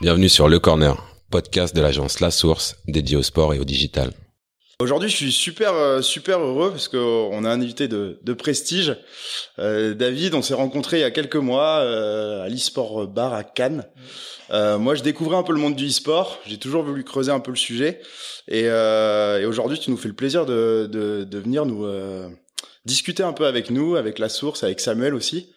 Bienvenue sur Le Corner, podcast de l'agence La Source dédié au sport et au digital. Aujourd'hui, je suis super euh, super heureux parce qu'on a un invité de, prestige, euh, David. On s'est rencontré il y a quelques mois euh, à l'e-sport bar à Cannes. Euh, moi, je découvrais un peu le monde du e-sport. J'ai toujours voulu creuser un peu le sujet, et, aujourd'hui, tu nous fais le plaisir de, de venir nous discuter un peu avec nous, avec la source, avec Samuel aussi.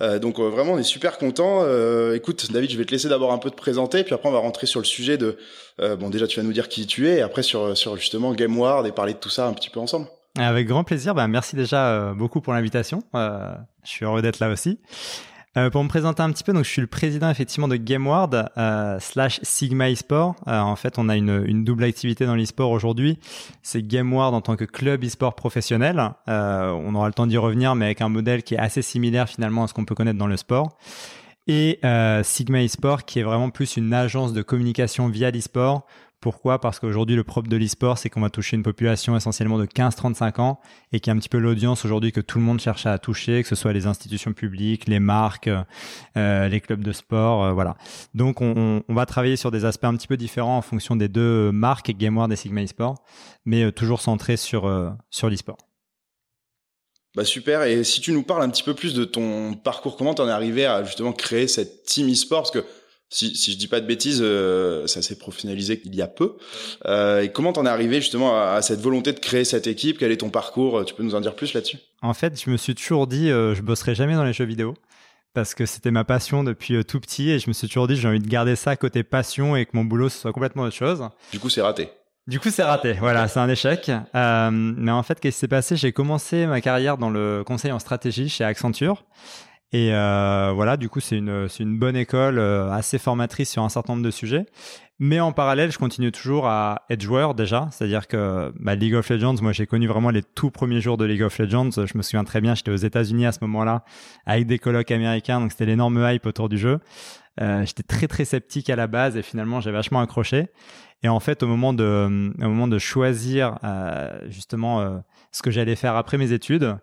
Euh, donc euh, vraiment, on est super content. Euh, écoute, David, je vais te laisser d'abord un peu te présenter, puis après on va rentrer sur le sujet de. bon, déjà, tu vas nous dire qui tu es, et après sur sur justement GameWard et parler de tout ça un petit peu ensemble. Avec grand plaisir. Bah, merci déjà beaucoup pour l'invitation. je suis heureux d'être là aussi. Euh, pour me présenter un petit peu, donc je suis le président effectivement de GameWard euh, slash Sigma eSport. Euh, en fait, on a une, une double activité dans l'eSport aujourd'hui. C'est GameWard en tant que club eSport professionnel. On aura le temps d'y revenir, mais avec un modèle qui est assez similaire finalement à ce qu'on peut connaître dans le sport. Et Sigma eSport qui est vraiment plus une agence de communication via l'eSport pourquoi? Parce qu'aujourd'hui, le propre de l'e-sport, c'est qu'on va toucher une population essentiellement de 15-35 ans et qui est un petit peu l'audience aujourd'hui que tout le monde cherche à toucher, que ce soit les institutions publiques, les marques, euh, les clubs de sport, euh, voilà. Donc, on, va travailler sur des aspects un petit peu différents en fonction des deux marques, GameWard et Sigma eSport, mais euh, toujours centré sur, euh, sur l'e-sport. Bah super, et si tu nous parles un petit peu plus de ton parcours, comment t'en es arrivé à justement créer cette team e-sport? Parce que si, si je dis pas de bêtises, euh, ça s'est professionnalisé il y a peu. Euh, et comment t'en es arrivé justement à, cette volonté de créer cette équipe? Quel est ton parcours? Tu peux nous en dire plus là-dessus? En fait, je me suis toujours dit, euh, je bosserai jamais dans les jeux vidéo parce que c'était ma passion depuis euh, tout petit et je me suis toujours dit j'ai envie de garder ça côté passion et que mon boulot ce soit complètement autre chose. Du coup, c'est raté. Du coup, c'est raté. Voilà, c'est un échec. Euh, mais en fait, qu'est-ce qui s'est passé? J'ai commencé ma carrière dans le conseil en stratégie chez Accenture. Et euh, voilà, du coup, c'est une, une bonne école euh, assez formatrice sur un certain nombre de sujets. Mais en parallèle, je continue toujours à être joueur déjà. C'est-à-dire que bah, League of Legends, moi j'ai connu vraiment les tout premiers jours de League of Legends. Je me souviens très bien, j'étais aux États-Unis à ce moment-là avec des colocs américains, donc c'était l'énorme hype autour du jeu. Euh, j'étais très très sceptique à la base et finalement j'ai vachement accroché. Et en fait, au moment de, au moment de choisir euh, justement euh, ce que j'allais faire après mes études,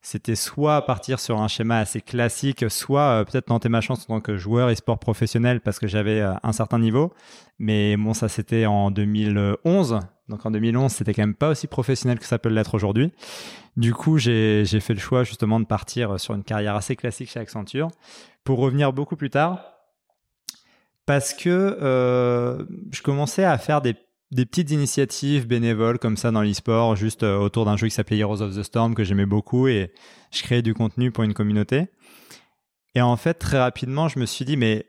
c'était soit partir sur un schéma assez classique, soit peut-être tenter ma chance en tant que joueur et sport professionnel parce que j'avais un certain niveau. Mais bon, ça c'était en 2011. Donc en 2011, c'était quand même pas aussi professionnel que ça peut l'être aujourd'hui. Du coup, j'ai fait le choix justement de partir sur une carrière assez classique chez Accenture pour revenir beaucoup plus tard parce que euh, je commençais à faire des, petites initiatives bénévoles comme ça dans l'e-sport, juste euh, autour d'un jeu qui s'appelait Heroes of the Storm que j'aimais beaucoup et je créais du contenu pour une communauté. Et en fait, très rapidement, je me suis dit, mais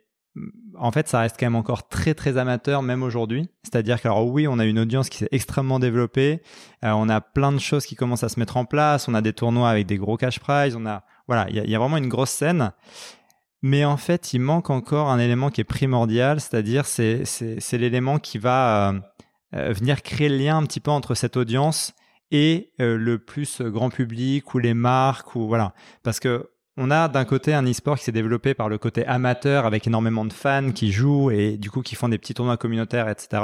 en fait, ça reste quand même encore très très amateur, même aujourd'hui. C'est-à-dire que, alors oui, on a une audience qui s'est extrêmement développée, euh, on a plein de choses qui commencent à se mettre en place, on a des tournois avec des gros cash prizes, on a voilà, il y, a vraiment une grosse scène. Mais en fait, il manque encore un élément qui est primordial, c'est-à-dire c'est, l'élément qui va euh, euh, venir créer le lien un petit peu entre cette audience et euh, le plus grand public ou les marques ou voilà. Parce que on a d'un côté un e-sport qui s'est développé par le côté amateur avec énormément de fans qui jouent et du coup qui font des petits tournois communautaires, etc.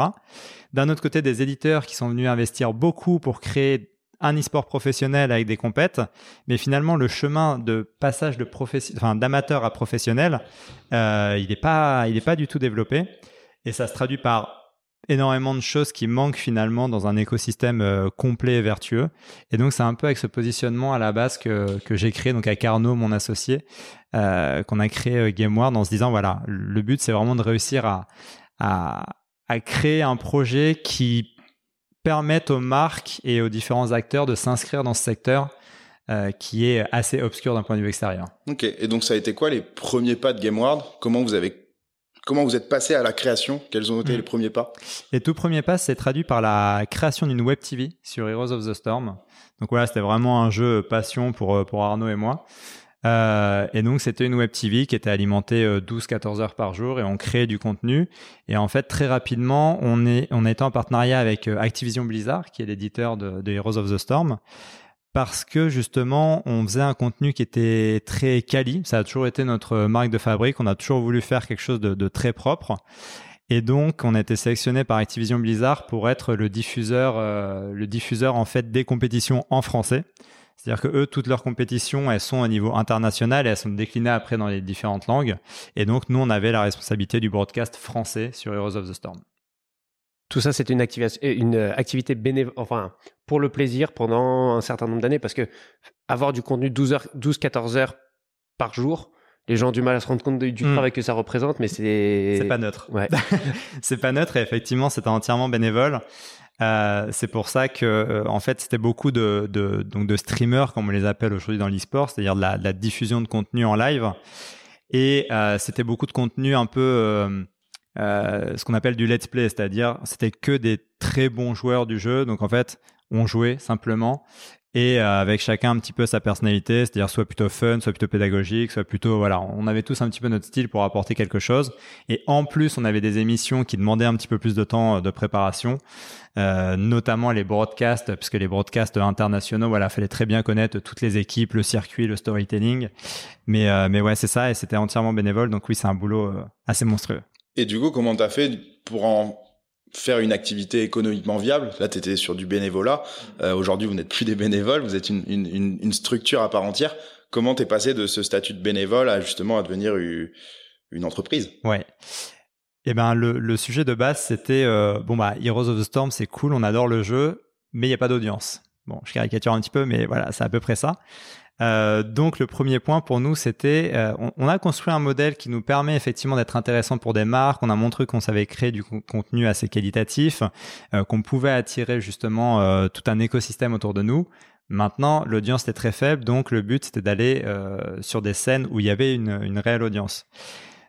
D'un autre côté, des éditeurs qui sont venus investir beaucoup pour créer un e-sport professionnel avec des compètes, mais finalement le chemin de passage de enfin, d'amateur à professionnel, euh, il n'est pas, pas du tout développé, et ça se traduit par énormément de choses qui manquent finalement dans un écosystème euh, complet et vertueux. Et donc c'est un peu avec ce positionnement à la base que, que j'ai créé, donc avec Arnaud, mon associé, euh, qu'on a créé GameWard en se disant voilà, le but c'est vraiment de réussir à, à créer un projet qui permettent aux marques et aux différents acteurs de s'inscrire dans ce secteur euh, qui est assez obscur d'un point de vue extérieur. Ok, et donc ça a été quoi les premiers pas de GameWard Comment vous avez Comment vous êtes passé à la création? Quels ont été hmm. les premiers pas? Les tout premiers pas, c'est traduit par la création d'une web TV sur Heroes of the Storm. Donc voilà, c'était vraiment un jeu passion pour, euh, pour Arnaud et moi. Euh, et donc c'était une web TV qui était alimentée 12-14 euh, heures par jour et on créait du contenu. Et en fait très rapidement on est on était en partenariat avec euh, Activision Blizzard qui est l'éditeur de, Heroes of the Storm parce que justement on faisait un contenu qui était très quali. Ça a toujours été notre marque de fabrique. On a toujours voulu faire quelque chose de, très propre. Et donc, on a été sélectionné par Activision Blizzard pour être le diffuseur, le diffuseur en fait des compétitions en français C'est-à-dire que eux, toutes leurs compétitions, elles sont au niveau international et elles sont déclinées après dans les différentes langues. Et donc, nous, on avait la responsabilité du broadcast français sur Heroes of the Storm. Tout ça, c'est une, une activité bénévole, enfin, pour le plaisir pendant un certain nombre d'années, parce que avoir du contenu 12 heures, 12, 14 heures par jour, les gens ont du mal à se rendre compte du hmm. travail que ça représente, mais c'est. C'est pas neutre. Ouais. c'est pas neutre et effectivement, c'est entièrement bénévole. Euh, c'est pour ça que, euh, en fait, c'était beaucoup de, de, donc de streamers, comme on les appelle aujourd'hui dans l'e-sport, c'est-à-dire de la, diffusion de contenu en live. Et euh, c'était beaucoup de contenu un peu ce qu'on appelle du let's play, c'est-à-dire c'était que des très bons joueurs du jeu. Donc en fait, on jouait simplement et euh, avec chacun un petit peu sa personnalité, c'est-à-dire soit plutôt fun, soit plutôt pédagogique, soit plutôt voilà, on avait tous un petit peu notre style pour apporter quelque chose. Et en plus, on avait des émissions qui demandaient un petit peu plus de temps euh, de préparation, euh, notamment les broadcasts, puisque les broadcasts internationaux, voilà, fallait très bien connaître toutes les équipes, le circuit, le storytelling. Mais euh, mais ouais, c'est ça, et c'était entièrement bénévole, donc oui, c'est un boulot assez monstrueux. Et du coup, comment t'as fait pour en faire une activité économiquement viable. Là, tu étais sur du bénévolat. Euh, aujourd'hui, vous n'êtes plus des bénévoles, vous êtes une, une, une structure à part entière. Comment t'es passé de ce statut de bénévole à justement à devenir une, entreprise? Ouais. Eh ben, le, le sujet de base, c'était euh, bon bah Heroes of the Storm, c'est cool, on adore le jeu, mais il n'y a pas d'audience. Bon, je caricature un petit peu, mais voilà, c'est à peu près ça. Euh, donc le premier point pour nous, c'était, euh, on, a construit un modèle qui nous permet effectivement d'être intéressant pour des marques. On a montré qu'on savait créer du contenu assez qualitatif, euh, qu'on pouvait attirer justement tout un écosystème autour de nous. Maintenant, l'audience était très faible, donc le but c'était d'aller sur des scènes où il y avait une, une réelle audience.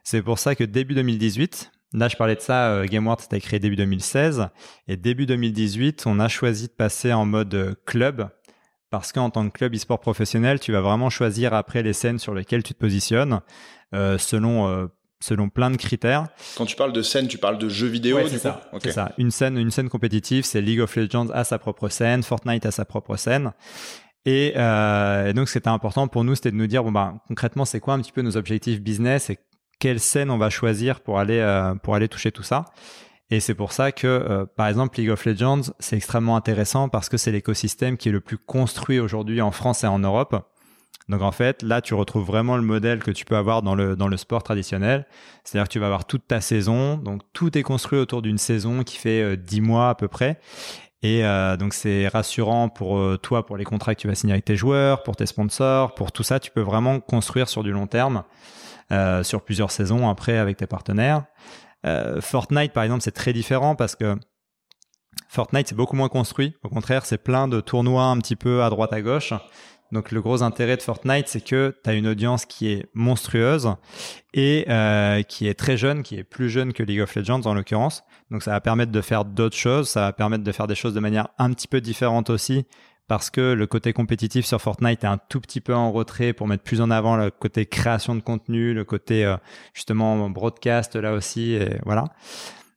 C'est pour ça que début 2018, Là, je parlais de ça, GameWorld c'était créé début 2016 et début 2018, on a choisi de passer en mode club parce qu'en tant que club e-sport professionnel, tu vas vraiment choisir après les scènes sur lesquelles tu te positionnes euh, selon euh, selon plein de critères. Quand tu parles de scène, tu parles de jeux vidéo c'est ça. C'est ça. Une scène une scène compétitive, c'est League of Legends à sa propre scène, Fortnite à sa propre scène. Et, euh, et donc c'était important pour nous, c'était de nous dire bon bah concrètement c'est quoi un petit peu nos objectifs business et quelle scène on va choisir pour aller euh, pour aller toucher tout ça. Et c'est pour ça que, euh, par exemple, League of Legends, c'est extrêmement intéressant parce que c'est l'écosystème qui est le plus construit aujourd'hui en France et en Europe. Donc en fait, là, tu retrouves vraiment le modèle que tu peux avoir dans le, dans le sport traditionnel. C'est-à-dire que tu vas avoir toute ta saison. Donc tout est construit autour d'une saison qui fait euh, 10 mois à peu près. Et euh, donc c'est rassurant pour euh, toi, pour les contrats que tu vas signer avec tes joueurs, pour tes sponsors, pour tout ça, tu peux vraiment construire sur du long terme, sur plusieurs saisons après avec tes partenaires. Euh, Fortnite, par exemple, c'est très différent parce que Fortnite, c'est beaucoup moins construit. Au contraire, c'est plein de tournois un petit peu à droite à gauche. Donc le gros intérêt de Fortnite, c'est que tu as une audience qui est monstrueuse et euh, qui est très jeune, qui est plus jeune que League of Legends en l'occurrence. Donc ça va permettre de faire d'autres choses, ça va permettre de faire des choses de manière un petit peu différente aussi, parce que le côté compétitif sur Fortnite est un tout petit peu en retrait pour mettre plus en avant le côté création de contenu, le côté euh, justement broadcast là aussi, et voilà.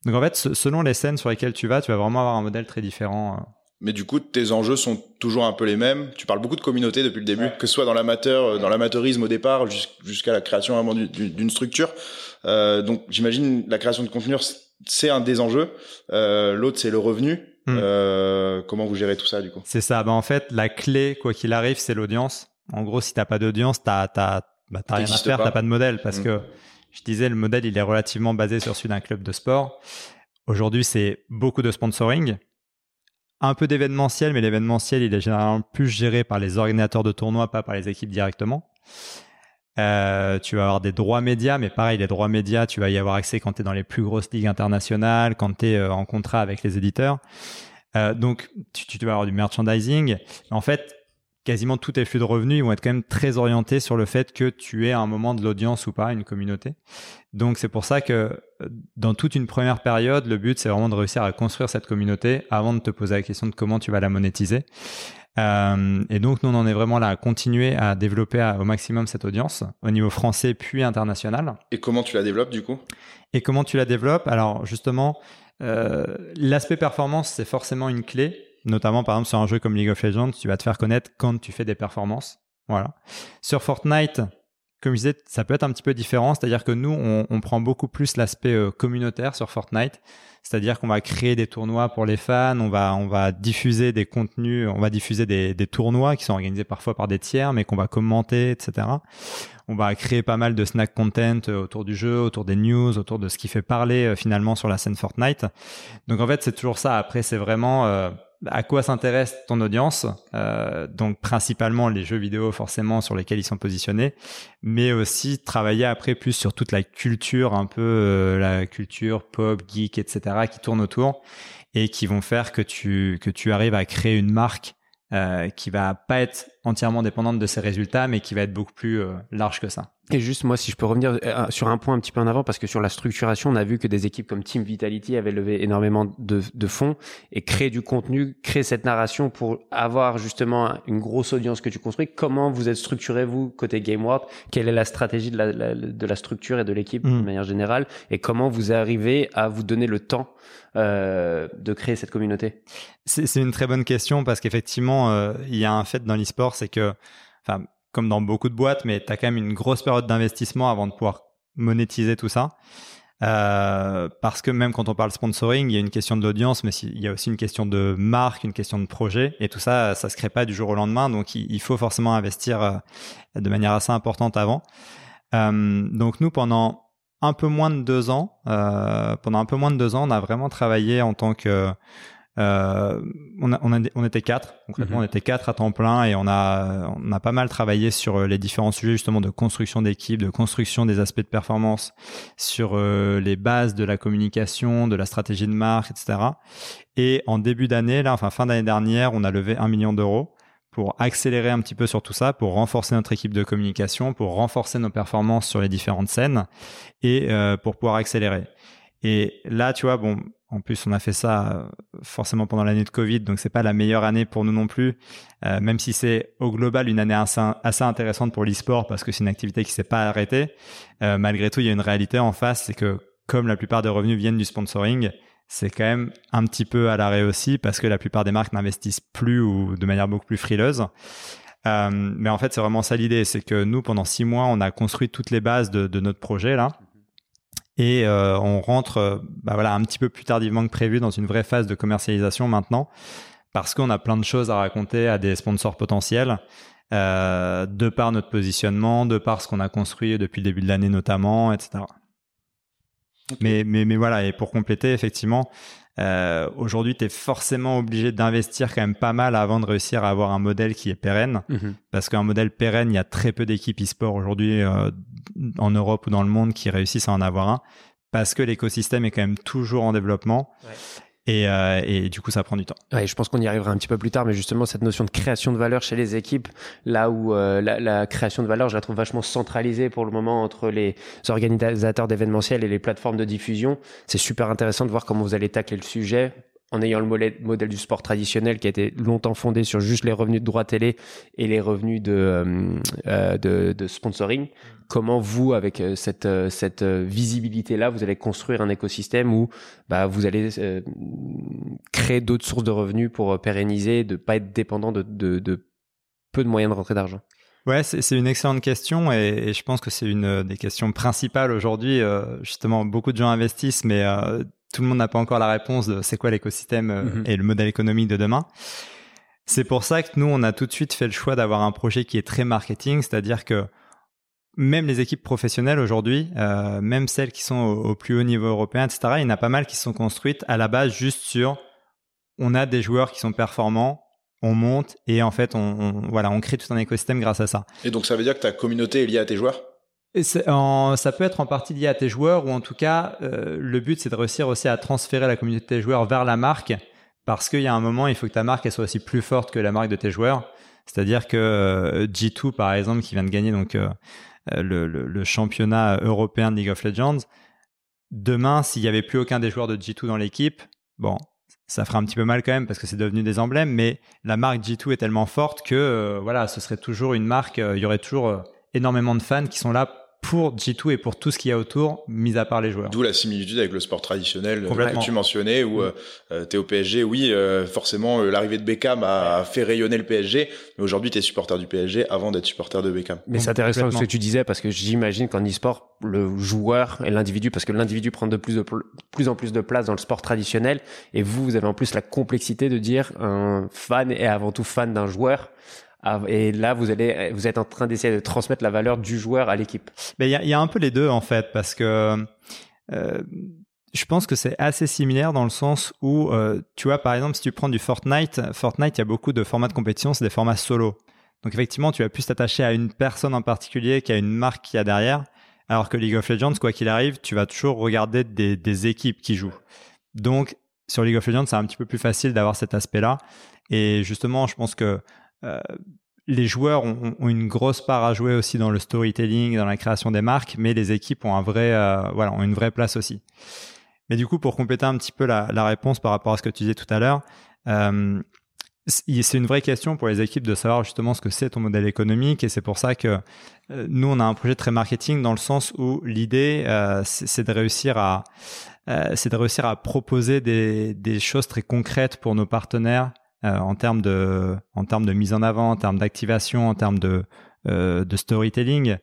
Donc en fait, selon les scènes sur lesquelles tu vas, tu vas vraiment avoir un modèle très différent. Euh. Mais du coup, tes enjeux sont toujours un peu les mêmes. Tu parles beaucoup de communauté depuis le début, que ce soit dans l'amateur, euh, dans l'amateurisme au départ, jusqu'à la création vraiment d'une structure. Euh, donc, j'imagine la création de contenu, c'est un des enjeux. Euh, L'autre, c'est le revenu. Hmm. Euh, comment vous gérez tout ça du coup? C'est ça. Ben, en fait, la clé, quoi qu'il arrive, c'est l'audience. En gros, si t'as pas d'audience, t'as t'as bah, rien à faire, t'as pas de modèle parce hmm. que je disais le modèle, il est relativement basé sur celui d'un club de sport. Aujourd'hui, c'est beaucoup de sponsoring, un peu d'événementiel, mais l'événementiel, il est généralement plus géré par les organisateurs de tournois, pas par les équipes directement. Euh, tu vas avoir des droits médias, mais pareil, les droits médias, tu vas y avoir accès quand tu es dans les plus grosses ligues internationales, quand tu es euh, en contrat avec les éditeurs. Euh, donc, tu, vas avoir du merchandising. En fait, quasiment tous tes flux de revenus vont être quand même très orientés sur le fait que tu es à un moment de l'audience ou pas, une communauté. Donc, c'est pour ça que dans toute une première période, le but, c'est vraiment de réussir à construire cette communauté avant de te poser la question de comment tu vas la monétiser. Euh, et donc, nous, on en est vraiment là à continuer à développer au maximum cette audience au niveau français puis international. Et comment tu la développes du coup? Et comment tu la développes? Alors, justement, euh, l'aspect performance, c'est forcément une clé. Notamment, par exemple, sur un jeu comme League of Legends, tu vas te faire connaître quand tu fais des performances. Voilà. Sur Fortnite, comme je disais, ça peut être un petit peu différent. C'est-à-dire que nous, on, on prend beaucoup plus l'aspect euh, communautaire sur Fortnite. C'est-à-dire qu'on va créer des tournois pour les fans, on va, on va diffuser des contenus, on va diffuser des, des tournois qui sont organisés parfois par des tiers, mais qu'on va commenter, etc. On va créer pas mal de snack content euh, autour du jeu, autour des news, autour de ce qui fait parler euh, finalement sur la scène Fortnite. Donc en fait, c'est toujours ça. Après, c'est vraiment euh, à quoi s'intéresse ton audience. Euh, donc principalement les jeux vidéo forcément sur lesquels ils sont positionnés, mais aussi travailler après plus sur toute la culture, un peu euh, la culture pop, geek, etc. qui tourne autour et qui vont faire que tu que tu arrives à créer une marque euh, qui va pas être entièrement dépendante de ses résultats, mais qui va être beaucoup plus euh, large que ça. Et juste moi, si je peux revenir euh, sur un point un petit peu en avant, parce que sur la structuration, on a vu que des équipes comme Team Vitality avaient levé énormément de, de fonds et créé du contenu, créé cette narration pour avoir justement une grosse audience que tu construis. Comment vous êtes structuré, vous, côté GameWorld Quelle est la stratégie de la, la- de la structure et de l'équipe Mm. de manière générale? Et comment vous arrivez à vous donner le temps euh, de créer cette communauté? C'est c'est une très bonne question parce qu'effectivement, euh, il y a un fait dans l'e-sport, c'est que, enfin, comme dans beaucoup de boîtes, mais tu as quand même une grosse période d'investissement avant de pouvoir monétiser tout ça. Euh, parce que même quand on parle sponsoring, il y a une question de l'audience, mais il y a aussi une question de marque, une question de projet, et tout ça, ça se crée pas du jour au lendemain, donc il, faut forcément investir euh, de manière assez importante avant. Euh, donc nous, pendant un peu moins de deux ans, pendant un peu moins de deux ans, on a vraiment travaillé en tant que euh, on, a, on, a- on était quatre, concrètement, Mhm. on était quatre à temps plein et on a, on a pas mal travaillé sur euh, les différents sujets justement de construction d'équipe, de construction des aspects de performance, sur euh, les bases de la communication, de la stratégie de marque, etc. Et en début d'année, là, enfin fin d'année dernière, on a levé un million d'euros pour accélérer un petit peu sur tout ça, pour renforcer notre équipe de communication, pour renforcer nos performances sur les différentes scènes et euh, pour pouvoir accélérer. Et là, tu vois, bon, en plus, on a fait ça euh, forcément pendant l'année de Covid, donc c'est pas la meilleure année pour nous non plus, euh, même si c'est au global une année assez, intéressante pour l'e-sport parce que c'est une activité qui s'est pas arrêtée. Euh, malgré tout, il y a une réalité en face, c'est que comme la plupart des revenus viennent du sponsoring, c'est quand même un petit peu à l'arrêt aussi parce que la plupart des marques n'investissent plus ou de manière beaucoup plus frileuse. Euh, mais en fait, c'est vraiment ça l'idée, c'est que nous, pendant six mois, on a construit toutes les bases de, de notre projet là. Et euh, on rentre euh, bah voilà, un petit peu plus tardivement que prévu dans une vraie phase de commercialisation maintenant, parce qu'on a plein de choses à raconter à des sponsors potentiels, euh, de par notre positionnement, de par ce qu'on a construit depuis le début de l'année notamment, etc. Mais, mais, mais voilà, et pour compléter, effectivement, euh, aujourd'hui, tu es forcément obligé d'investir quand même pas mal avant de réussir à avoir un modèle qui est pérenne parce qu'un modèle pérenne, il y a très peu d'équipes e-sport aujourd'hui euh, en Europe ou dans le monde qui réussissent à en avoir un, parce que l'écosystème est quand même toujours en développement. Ouais. Et, euh, et du coup, ça prend du temps. Ouais, je pense qu'on y arrivera un petit peu plus tard, mais justement cette notion de création de valeur chez les équipes, là où euh, la, la création de valeur, je la trouve vachement centralisée pour le moment entre les organisateurs d'événementiels et les plateformes de diffusion. C'est super intéressant de voir comment vous allez tacler le sujet en ayant le modèle, du sport traditionnel qui a été longtemps fondé sur juste les revenus de droit télé et les revenus de, euh, euh, sponsoring. Comment vous, avec euh, cette, visibilité-là, vous allez construire un écosystème où bah, vous allez créer d'autres sources de revenus pour pérenniser, de pas être dépendant de, peu de moyens de rentrée d'argent? Ouais, c'est une excellente question et, je pense que c'est une des questions principales aujourd'hui. Justement, beaucoup de gens investissent, mais tout le monde n'a pas encore la réponse de c'est quoi l'écosystème euh, Mhm. et le modèle économique de demain. C'est pour ça que nous, on a tout de suite fait le choix d'avoir un projet qui est très marketing, c'est-à-dire que même les équipes professionnelles aujourd'hui, euh, même celles qui sont au, au plus haut niveau européen, etc., il y en a pas mal qui se sont construites à la base juste sur on a des joueurs qui sont performants, on monte et en fait on, on- voilà on crée tout un écosystème grâce à ça. Et donc ça veut dire que ta communauté est liée à tes joueurs? Ça peut être en partie lié à tes joueurs ou en tout cas euh, le but c'est de réussir aussi à transférer la communauté de tes joueurs vers la marque parce qu'il y a un moment il faut que ta marque elle soit aussi plus forte que la marque de tes joueurs. C'est-à-dire que euh, G2 par exemple qui vient de gagner donc euh, le, championnat européen de League of Legends, demain s'il y avait plus aucun des joueurs de G2 dans l'équipe, bon ça ferait un petit peu mal quand même parce que c'est devenu des emblèmes, mais la marque G2 est tellement forte que voilà, ce serait toujours une marque, il y aurait toujours énormément de fans qui sont là pour G2 et pour tout ce qu'il y a autour, mis à part les joueurs. D'où la similitude avec le sport traditionnel euh, que tu mentionnais, où Mm. euh, tu es au PSG. Oui, euh, forcément, euh, l'arrivée de Beckham a fait rayonner le PSG, mais aujourd'hui, tu es supporter du PSG avant d'être supporter de Beckham. Mais c'est intéressant ce que tu disais parce que j'imagine qu'en e-sport, le joueur et l'individu, parce que l'individu prend de plus, de pl- plus en plus de place dans le sport traditionnel, et vous, vous avez en plus la complexité de dire un fan est avant tout fan d'un joueur. Ah, Et là, vous allez, vous êtes en train d'essayer de transmettre la valeur du joueur à l'équipe. Mais il y a, un peu les deux en fait, parce que euh, je pense que c'est assez similaire dans le sens où, euh, tu vois, par exemple, si tu prends du Fortnite, Fortnite, il y a beaucoup de formats de compétition, c'est des formats solo. Donc effectivement, tu vas plus t'attacher à une personne en particulier qu'à une marque qu'il y a derrière. Alors que League of Legends, quoi qu'il arrive, tu vas toujours regarder des, équipes qui jouent. Donc sur League of Legends, c'est un petit peu plus facile d'avoir cet aspect-là. Et justement, je pense que les joueurs ont, une grosse part à jouer aussi dans le storytelling, dans la création des marques, mais les équipes euh, ont une vraie place aussi. Mais du coup, pour compléter un petit peu la, la réponse par rapport à ce que tu disais tout à l'heure, euh, c'est une vraie question pour les équipes de savoir justement ce que c'est ton modèle économique et c'est pour ça que euh, nous on a un projet très marketing dans le sens où l'idée euh, c'est de réussir à euh, proposer des choses très concrètes pour nos partenaires euh, en termes de en termes de mise en avant, en termes d'activation, en termes de euh, de storytelling.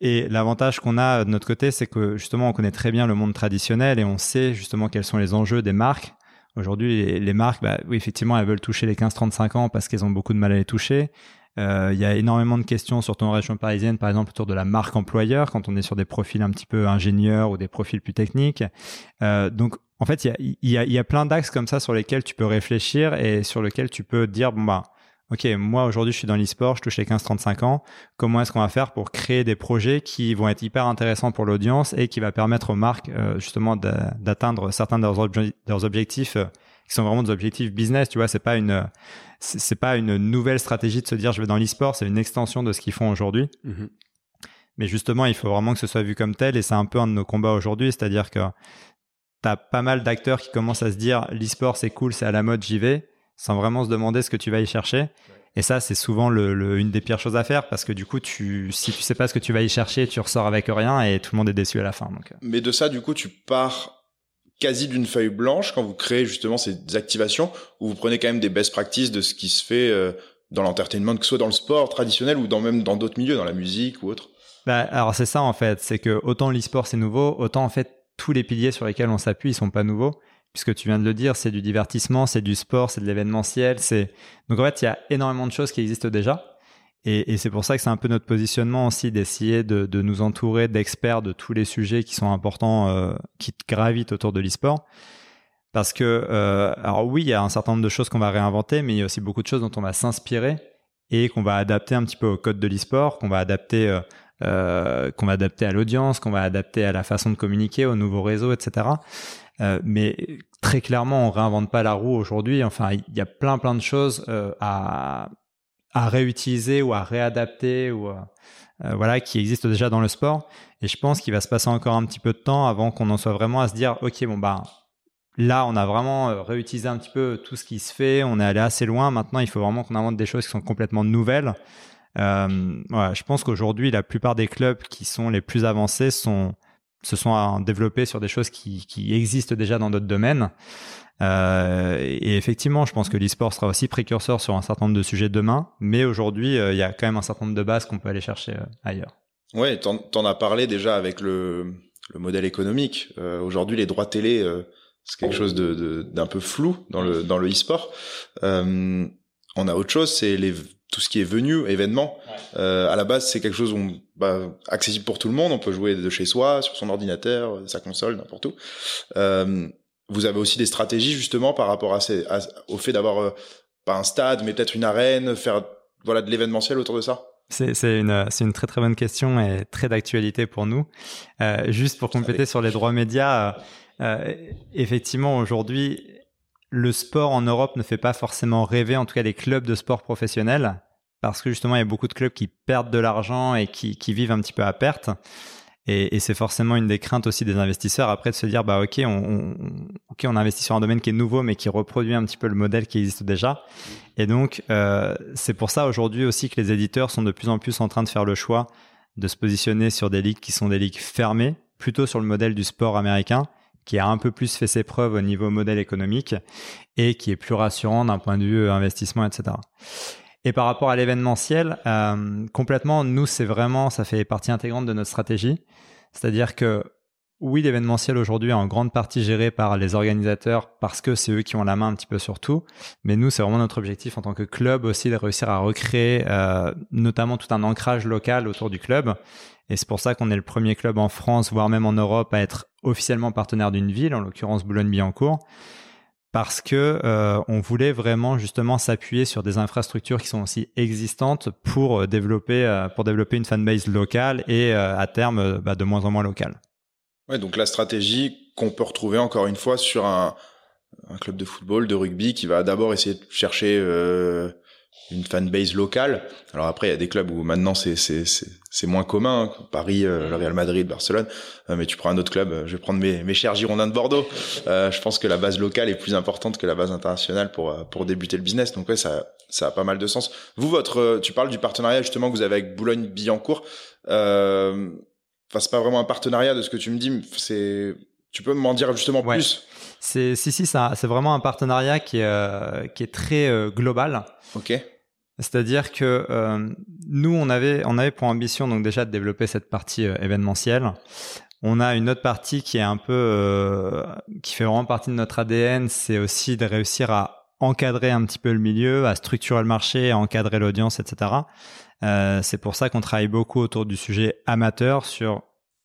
Et l'avantage qu'on a de notre côté, c'est que justement, on connaît très bien le monde traditionnel et on sait justement quels sont les enjeux des marques. Aujourd'hui, les, marques, bah, oui, effectivement, elles veulent toucher les 15-35 ans parce qu'elles ont beaucoup de mal à les toucher. Euh, Il y a énormément de questions, surtout en région parisienne, par exemple, autour de la marque employeur, quand on est sur des profils un petit peu ingénieurs ou des profils plus techniques. Donc, en fait, il y a, il y, a, il y a plein d'axes comme ça sur lesquels tu peux réfléchir et sur lesquels tu peux dire, bon, bah, OK, moi aujourd'hui je suis dans l'e-sport, je touche les 15-35 ans. Comment est-ce qu'on va faire pour créer des projets qui vont être hyper intéressants pour l'audience et qui va permettre aux marques euh, justement d'a- d'atteindre certains de leurs, obje- de leurs objectifs euh, qui sont vraiment des objectifs business. Tu vois, c'est pas une c'est pas une nouvelle stratégie de se dire je vais dans l'e-sport, c'est une extension de ce qu'ils font aujourd'hui. Mais justement, il faut vraiment que ce soit vu comme tel et c'est un peu un de nos combats aujourd'hui, c'est-à-dire que as pas mal d'acteurs qui commencent à se dire l'e-sport c'est cool, c'est à la mode, j'y vais, sans vraiment se demander ce que tu vas y chercher. Et ça, c'est souvent le, le- une des pires choses à faire parce que du coup, tu, si tu sais pas ce que tu vas y chercher, tu ressors avec rien et tout le monde est déçu à la fin. Donc, euh. Mais de ça, du coup, tu pars quasi d'une feuille blanche quand vous créez justement ces activations où vous prenez quand même des best practices de ce qui se fait euh, dans l'entertainment, que ce soit dans le sport traditionnel ou dans même dans d'autres milieux, dans la musique ou autre? Bah, alors c'est ça en fait, c'est que autant l'e-sport c'est nouveau, autant en fait tous les piliers sur lesquels on s'appuie ils sont pas nouveaux, puisque tu viens de le dire, c'est du divertissement, c'est du sport, c'est de l'événementiel, c'est donc en fait il y a énormément de choses qui existent déjà, et, c'est pour ça que c'est un peu notre positionnement aussi d'essayer de, de nous entourer d'experts de tous les sujets qui sont importants, euh, qui gravitent autour de l'e-sport. Parce que, euh, alors oui, il y a un certain nombre de choses qu'on va réinventer, mais il y a aussi beaucoup de choses dont on va s'inspirer et qu'on va adapter un petit peu au code de l'e-sport, qu'on va adapter euh, euh, qu'on va adapter à l'audience, qu'on va adapter à la façon de communiquer, au nouveau réseau, etc. Euh, mais très clairement, on réinvente pas la roue aujourd'hui. Enfin, il y a plein plein de choses euh, à, à réutiliser ou à réadapter ou voilà qui existent déjà dans le sport. Et je pense qu'il va se passer encore un petit peu de temps avant qu'on en soit vraiment à se dire, ok, bon bah là, on a vraiment réutilisé un petit peu tout ce qui se fait. On est allé assez loin. Maintenant, il faut vraiment qu'on invente des choses qui sont complètement nouvelles. Euh, je pense qu'aujourd'hui, la plupart des clubs qui sont les plus avancés sont, se sont développés sur des choses qui, qui existent déjà dans d'autres domaines. Euh, et effectivement, je pense que l'e-sport sera aussi précurseur sur un certain nombre de sujets demain, mais aujourd'hui, euh, il y a quand même un certain nombre de bases qu'on peut aller chercher ailleurs. Ouais, t'en, t'en as parlé déjà avec le, le modèle économique. Aujourd'hui, les droits télé, c'est quelque chose de, de- d'un peu flou dans le dans le e-sport. Euh, on a autre chose, c'est les tout ce qui est venu, événement. Euh, à la base, c'est quelque chose où, bah, accessible pour tout le monde. On peut jouer de chez soi, sur son ordinateur, sa console, n'importe où. Euh, vous avez aussi des stratégies justement par rapport à, ces, à- au fait d'avoir euh, pas un stade, mais peut-être une arène, faire voilà de l'événementiel autour de ça? C'est c'est une, c'est une très très bonne question et très d'actualité pour nous. Euh, juste pour compléter sur les droits médias, euh, euh, effectivement aujourd'hui, le sport en Europe ne fait pas forcément rêver, en tout cas les clubs de sport professionnels, parce que justement il y a beaucoup de clubs qui perdent de l'argent et qui, vivent un petit peu à perte. Et, c'est forcément une des craintes aussi des investisseurs après de se dire bah ok on, on investit sur un domaine qui est nouveau mais qui reproduit un petit peu le modèle qui existe déjà. Et donc euh, c'est pour ça aujourd'hui aussi que les éditeurs sont de plus en plus en train de faire le choix de se positionner sur des ligues qui sont des ligues fermées, plutôt sur le modèle du sport américain, qui a un peu plus fait ses preuves au niveau modèle économique et qui est plus rassurant d'un point de vue investissement, etc. Et par rapport à l'événementiel, euh, complètement, nous, c'est vraiment, ça fait partie intégrante de notre stratégie. C'est-à-dire que oui, l'événementiel aujourd'hui est en grande partie géré par les organisateurs parce que c'est eux qui ont la main un petit peu sur tout. Mais nous, c'est vraiment notre objectif en tant que club aussi de réussir à recréer euh, notamment tout un ancrage local autour du club. Et c'est pour ça qu'on est le premier club en France, voire même en Europe, à être officiellement partenaire d'une ville, en l'occurrence Boulogne-Billancourt, parce que euh, on voulait vraiment justement s'appuyer sur des infrastructures qui sont aussi existantes pour euh, développer euh, pour développer une fanbase locale et euh, à terme bah, de moins en moins locale. Ouais, donc la stratégie qu'on peut retrouver encore une fois sur un, un club de football, de rugby, qui va d'abord essayer de chercher euh, une fanbase locale. Alors après, il y a des clubs où maintenant c'est c'est c'est moins commun, hein. Paris, euh, le Real Madrid, Barcelone. Euh, mais tu prends un autre club, euh, je vais prendre mes mes chers Girondins de Bordeaux. je pense que la base locale est plus importante que la base internationale pour pour débuter le business. Donc ouais, ça ça a pas mal de sens. Vous, votre, tu parles du partenariat justement que vous avez avec Boulogne-Billancourt. Euh, Enfin, c'est pas vraiment un partenariat de ce que tu me dis. C'est, tu peux m'en dire justement Ouais. plus? C'est si si ça c'est vraiment un partenariat qui est euh, qui est très euh, global. Ok. C'est-à-dire que euh, nous, on avait, on avait pour ambition donc déjà de développer cette partie événementielle. On a une autre partie qui est un peu, qui fait vraiment partie de notre ADN, c'est aussi de réussir à encadrer un petit peu le milieu, à structurer le marché, à encadrer l'audience, etc. Euh, c'est pour ça qu'on travaille beaucoup autour du sujet amateur sur,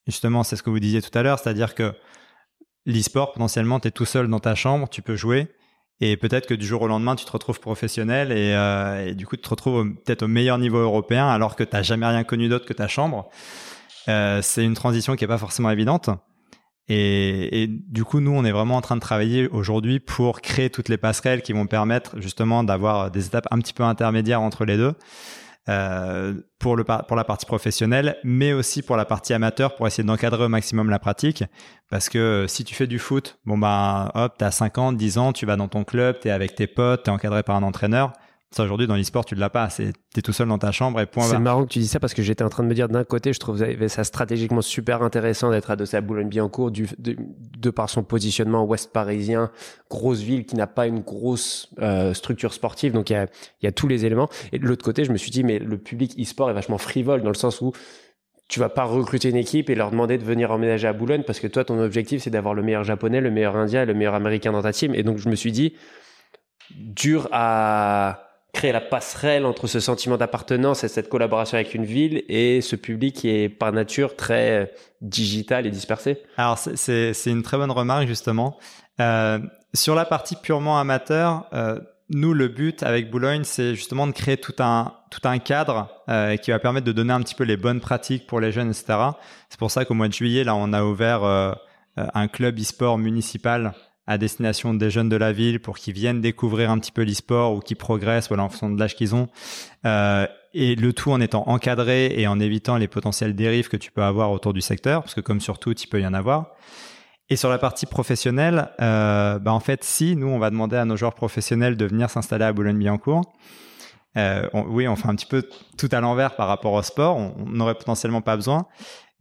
justement, c'est ce que vous disiez tout à l'heure, c'est-à-dire que l'e-sport, potentiellement, tu es tout seul dans ta chambre, tu peux jouer, et peut-être que du jour au lendemain, tu te retrouves professionnel et, euh, du coup, tu te retrouves peut-être au meilleur niveau européen alors que tu n'as jamais rien connu d'autre que ta chambre. Euh, c'est une transition qui est pas forcément évidente. Et du coup, nous, on est vraiment en train de travailler aujourd'hui pour créer toutes les passerelles qui vont permettre justement d'avoir des étapes un petit peu intermédiaires entre les deux. Euh, pour, le, pour la partie professionnelle, mais aussi pour la partie amateur, pour essayer d'encadrer au maximum la pratique. Parce que euh, si tu fais du foot, bon bah hop, t'as 5 ans, 10 ans, tu vas dans ton club, t'es avec tes potes, t'es encadré par un entraîneur. Ça aujourd'hui dans l'e-sport tu l'as pas, c'est t'es tout seul dans ta chambre et point C'est marrant que tu dis ça parce que j'étais en train de me dire d'un côté, je trouve ça stratégiquement super intéressant d'être adossé à Boulogne-Billancourt de, de par son positionnement ouest parisien, grosse ville qui n'a pas une grosse euh, structure sportive, donc il y a, y a tous les éléments. Et de l'autre côté, je me suis dit, mais le public e-sport est vachement frivole dans le sens où tu vas pas recruter une équipe et leur demander de venir emménager à Boulogne parce que toi, ton objectif, c'est d'avoir le meilleur japonais, le meilleur indien et le meilleur américain dans ta team. Et donc, je me suis dit, dur à créer la passerelle entre ce sentiment d'appartenance et cette collaboration avec une ville et ce public qui est par nature très euh, digital et dispersé. Alors c'est- une très bonne remarque justement. Euh, sur la partie purement amateur, euh, nous le but avec Boulogne, c'est justement de créer tout un tout un cadre euh, qui va permettre de donner un petit peu les bonnes pratiques pour les jeunes, etc. C'est pour ça qu'au mois de juillet, là, on a ouvert euh, euh, un club e-sport municipal à destination des jeunes de la ville pour qu'ils viennent découvrir un petit peu l'e-sport ou qu'ils progressent voilà, en fonction de l'âge qu'ils ont. Euh, et le tout en étant encadré et en évitant les potentielles dérives que tu peux avoir autour du secteur, parce que comme sur tout, il peut y en avoir. Et sur la partie professionnelle, euh, bah en fait, si nous, on va demander à nos joueurs professionnels de venir s'installer à Boulogne-Billancourt, euh, oui, on fait un petit peu tout à l'envers par rapport au sport. On n'aurait potentiellement pas besoin.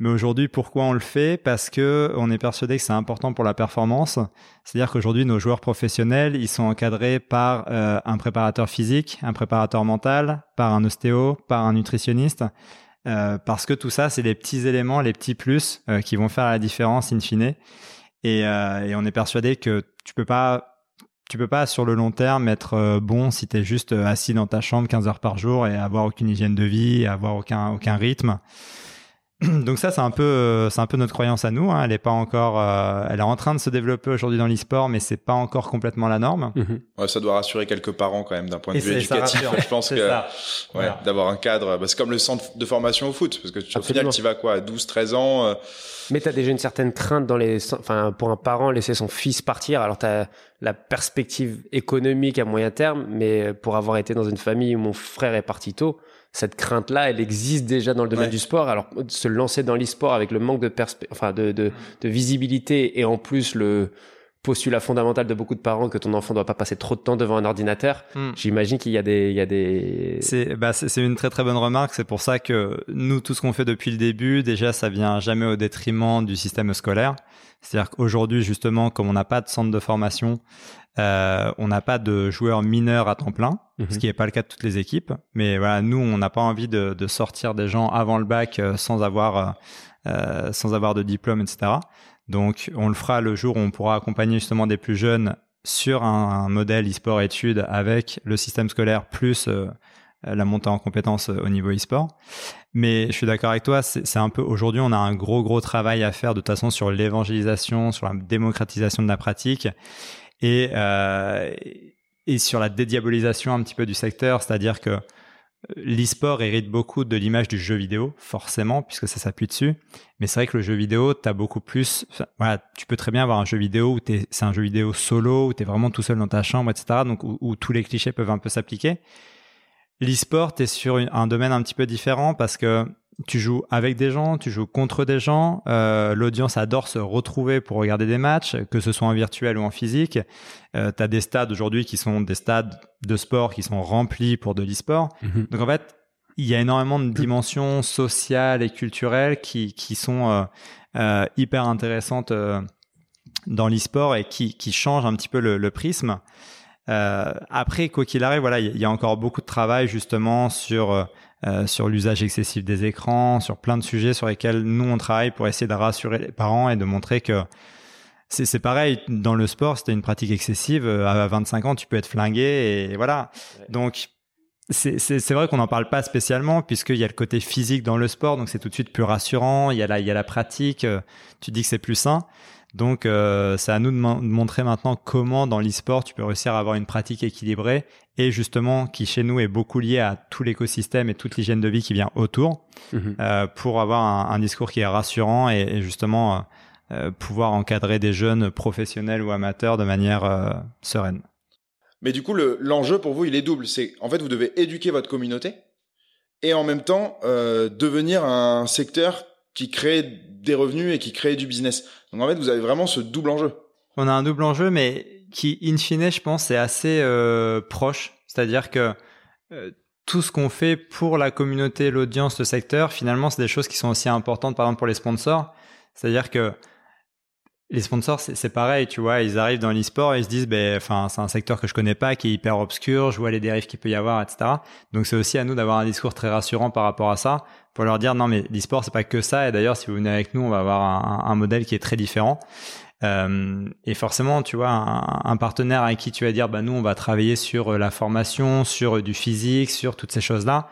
Mais aujourd'hui, pourquoi on le fait? Parce que on est persuadé que c'est important pour la performance. C'est-à-dire qu'aujourd'hui, nos joueurs professionnels, ils sont encadrés par euh, un préparateur physique, un préparateur mental, par un ostéo, par un nutritionniste. Euh, parce que tout ça, c'est les petits éléments, les petits plus euh, qui vont faire la différence in fine. Et, on est persuadé que tu peux pas tu peux pas sur le long terme être bon si tu es juste assis dans ta chambre 15 heures par jour et avoir aucune hygiène de vie, avoir aucun aucun rythme. Donc ça c'est un peu euh, c'est un peu notre croyance à nous, hein. elle est pas encore euh, elle est en train de se développer aujourd'hui dans l'e-sport mais c'est pas encore complètement la norme. Ouais, ça doit rassurer quelques parents quand même d'un point de Et vue c'est- ça éducatif. Je pense C'est que ça. ouais, Voilà. d'avoir un cadre, bah, c'est comme le centre de formation au foot, parce que tu, au final, tu vas quoi, à 12, 13 ans. euh, Mais tu as déjà une certaine crainte dans les, enfin, pour un parent laisser son fils partir. Alors tu as la perspective économique à moyen terme, mais pour avoir été dans une famille où mon frère est parti tôt, cette crainte-là, elle existe déjà dans le domaine Ouais. du sport. Alors se lancer dans l'e-sport avec le manque de enfin de, de, de visibilité et en plus le postulat fondamental de beaucoup de parents que ton enfant doit pas passer trop de temps devant un ordinateur. Hmm. J'imagine qu'il y a des, il y a des. C'est bah, c'est une très très bonne remarque. C'est pour ça que nous, tout ce qu'on fait depuis le début, déjà, ça vient jamais au détriment du système scolaire. C'est-à-dire qu'aujourd'hui, justement, comme on n'a pas de centre de formation, euh, on n'a pas de joueurs mineurs à temps plein, Mhm. ce qui n'est pas le cas de toutes les équipes. Mais voilà, nous, on n'a pas envie de, de sortir des gens avant le bac euh, sans avoir euh, sans avoir de diplôme, etc. Donc, on le fera le jour où on pourra accompagner justement des plus jeunes sur un, un modèle e-sport études avec le système scolaire plus la montée en compétences euh, au niveau e-sport. Mais je suis d'accord avec toi, c'est un peu aujourd'hui on a un gros gros travail à faire de toute façon sur l'évangélisation, sur la démocratisation de la pratique et euh, et sur la dédiabolisation un petit peu du secteur, c'est-à-dire que l'e-sport hérite beaucoup de l'image du jeu vidéo, forcément, puisque ça s'appuie dessus. Mais c'est vrai que le jeu vidéo, t'as beaucoup plus. voilà, tu peux très bien avoir un jeu vidéo où c'est un jeu vidéo solo, où t'es vraiment tout seul dans ta chambre, etc. Donc où tous les clichés peuvent un peu s'appliquer. L'e-sport, t'es sur un domaine un petit peu différent parce que tu joues avec des gens, tu joues contre des gens. euh, L'audience adore se retrouver pour regarder des matchs, que ce soit en virtuel ou en physique. Euh, tu as des stades aujourd'hui qui sont des stades de sport qui sont remplis pour de l'e-sport. Mhm. Donc en fait, il y a énormément de dimensions sociales et culturelles qui, qui sont euh, euh, hyper intéressantes dans l'e-sport et qui, qui changent un petit peu le, le prisme. Euh, après, quoi qu'il arrive, voilà, il y a encore beaucoup de travail justement sur euh, euh, sur l'usage excessif des écrans, sur plein de sujets sur lesquels nous on travaille pour essayer de rassurer les parents et de montrer que c'est c'est pareil dans le sport, t'as une pratique excessive, à 25 ans tu peux être flingué et voilà. Donc c'est vrai qu'on n'en parle pas spécialement puisqu'il y a le côté physique dans le sport, donc c'est tout de suite plus rassurant. Il y a la, il y a la pratique, tu dis que c'est plus sain. Donc euh, c'est à nous de, mon- de montrer maintenant comment dans l'e-sport tu peux réussir à avoir une pratique équilibrée et justement qui chez nous est beaucoup liée à tout l'écosystème et toute l'hygiène de vie qui vient autour Mhm. euh, pour avoir un, un discours qui est rassurant et, et justement euh, euh, pouvoir encadrer des jeunes professionnels ou amateurs de manière euh, sereine. Mais du coup, le- l'enjeu pour vous, il est double. C'est en fait, vous devez éduquer votre communauté et en même temps euh, devenir un secteur qui crée des revenus et qui crée du business. Donc en fait, vous avez vraiment ce double enjeu. On a un double enjeu, mais qui, in fine, je pense, est assez euh, proche. C'est-à-dire que euh, tout ce qu'on fait pour la communauté, l'audience, le secteur, finalement, c'est des choses qui sont aussi importantes, par exemple, pour les sponsors. C'est-à-dire que les sponsors, c'est pareil, tu vois, ils arrivent dans l'e-sport et ils se disent, ben, enfin, c'est un secteur que je connais pas, qui est hyper obscur, je vois les dérives qu'il peut y avoir, etc. Donc c'est aussi à nous d'avoir un discours très rassurant par rapport à ça, pour leur dire, non, mais l'e-sport, c'est pas que ça, et d'ailleurs, si vous venez avec nous, on va avoir un, modèle qui est très différent. Euh, et forcément, tu vois, un, partenaire avec qui tu vas dire, bah nous, on va travailler sur euh, la formation, sur euh, du physique, sur toutes ces choses-là.